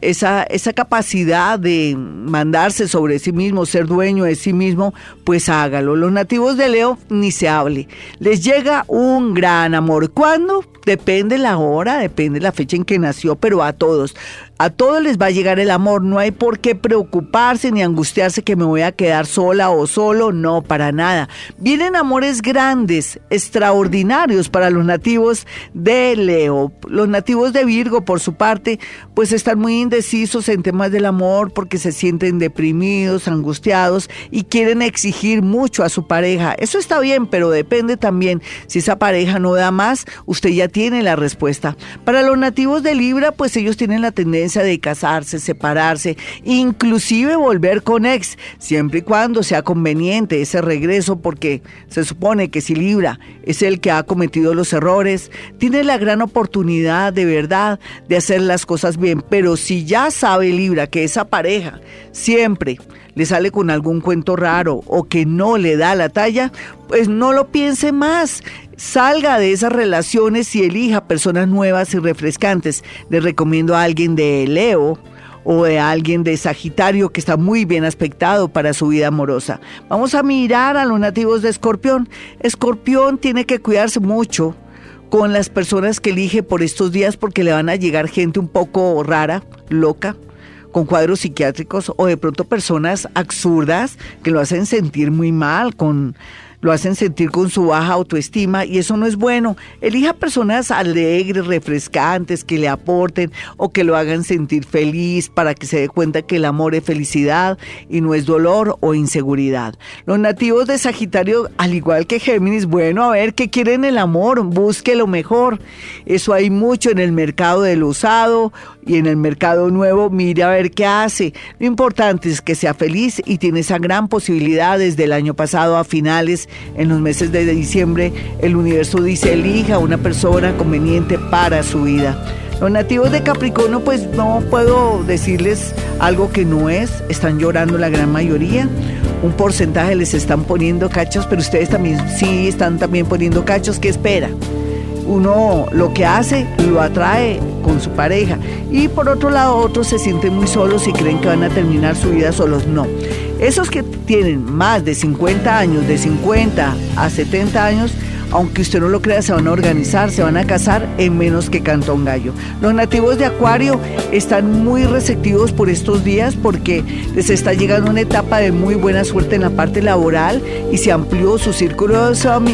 esa, esa capacidad de mandarse sobre sí mismo, ser dueño de sí mismo, pues hágalo. Los nativos de Leo ni se hable. Les llega un gran amor. ¿Cuándo? Depende la hora, depende la fecha en que nació, pero a todos. A todos les va a llegar el amor, no hay por qué preocuparse ni angustiarse que me voy a quedar sola o solo, no, para nada. Vienen amores grandes, extraordinarios para los nativos de Leo. Los nativos de Virgo, por su parte, pues están muy indecisos en temas del amor porque se sienten deprimidos, angustiados y quieren exigir mucho a su pareja. Eso está bien, pero depende también si esa pareja no da más, usted ya tiene la respuesta. Para los nativos de Libra, pues ellos tienen la tendencia de casarse, separarse, inclusive volver con ex, siempre y cuando sea conveniente ese regreso, porque se supone que si Libra es el que ha cometido los errores, tiene la gran oportunidad de verdad de hacer las cosas bien. Pero si ya sabe Libra que esa pareja siempre le sale con algún cuento raro o que no le da la talla, pues no lo piense más salga de esas relaciones y elija personas nuevas y refrescantes. Les recomiendo a alguien de Leo o de alguien de Sagitario que está muy bien aspectado para su vida amorosa. Vamos a mirar a los nativos de Escorpión. Escorpión tiene que cuidarse mucho con las personas que elige por estos días porque le van a llegar gente un poco rara, loca, con cuadros psiquiátricos o de pronto personas absurdas que lo hacen sentir muy mal, con lo hacen sentir con su baja autoestima y eso no es bueno. Elija personas alegres, refrescantes, que le aporten o que lo hagan sentir feliz para que se dé cuenta que el amor es felicidad y no es dolor o inseguridad. Los nativos de Sagitario, al igual que Géminis, bueno, a ver qué quieren el amor, busque lo mejor. Eso hay mucho en el mercado del usado y en el mercado nuevo, mire a ver qué hace. Lo importante es que sea feliz y tiene esa gran posibilidad desde el año pasado a finales, en los meses de diciembre, el universo dice elija una persona conveniente para su vida. Los nativos de Capricornio, pues no puedo decirles algo que no es, están llorando la gran mayoría. Un porcentaje les están poniendo cachos, pero ustedes también sí están también poniendo cachos. ¿Qué espera? Uno lo que hace lo atrae con su pareja y por otro lado otros se sienten muy solos y creen que van a terminar su vida solos. No. Esos que tienen más de 50 años, de 50 a 70 años, aunque usted no lo crea, se van a organizar, se van a casar en menos que Cantón Gallo. Los nativos de Acuario están muy receptivos por estos días porque les está llegando una etapa de muy buena suerte en la parte laboral y se amplió su círculo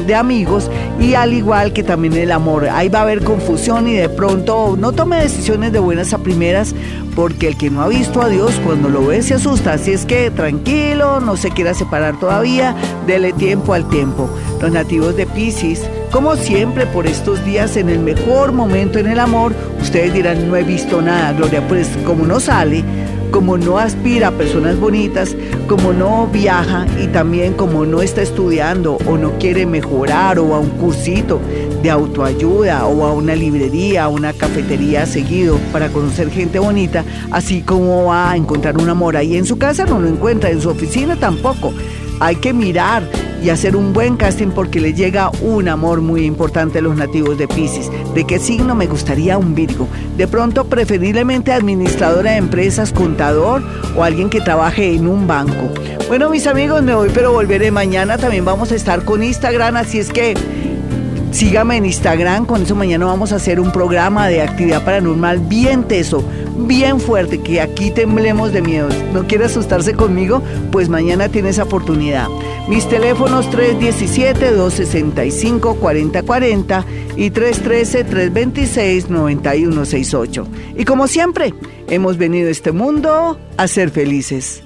de amigos y al igual que también el amor. Ahí va a haber confusión y de pronto no tome decisiones de buenas a primeras porque el que no ha visto a Dios cuando lo ve se asusta. Así es que tranquilo, no se quiera separar todavía, dele tiempo al tiempo. Los nativos de Pisces, como siempre por estos días en el mejor momento en el amor, ustedes dirán no he visto nada, Gloria, pues como no sale, como no aspira a personas bonitas, como no viaja y también como no está estudiando o no quiere mejorar o a un cursito de autoayuda o a una librería, a una cafetería seguido para conocer gente bonita, así como a encontrar un amor ahí en su casa, no lo encuentra, en su oficina tampoco. Hay que mirar y hacer un buen casting porque le llega un amor muy importante a los nativos de Pisces. ¿De qué signo me gustaría un Virgo? De pronto, preferiblemente administradora de empresas, contador o alguien que trabaje en un banco. Bueno, mis amigos, me voy, pero volveré mañana. También vamos a estar con Instagram, así es que sígame en Instagram. Con eso mañana vamos a hacer un programa de actividad paranormal bien teso bien fuerte, que aquí temblemos de miedo. ¿No quiere asustarse conmigo? Pues mañana tiene esa oportunidad. Mis teléfonos 317-265-4040 y 313-326-9168. Y como siempre, hemos venido a este mundo a ser felices.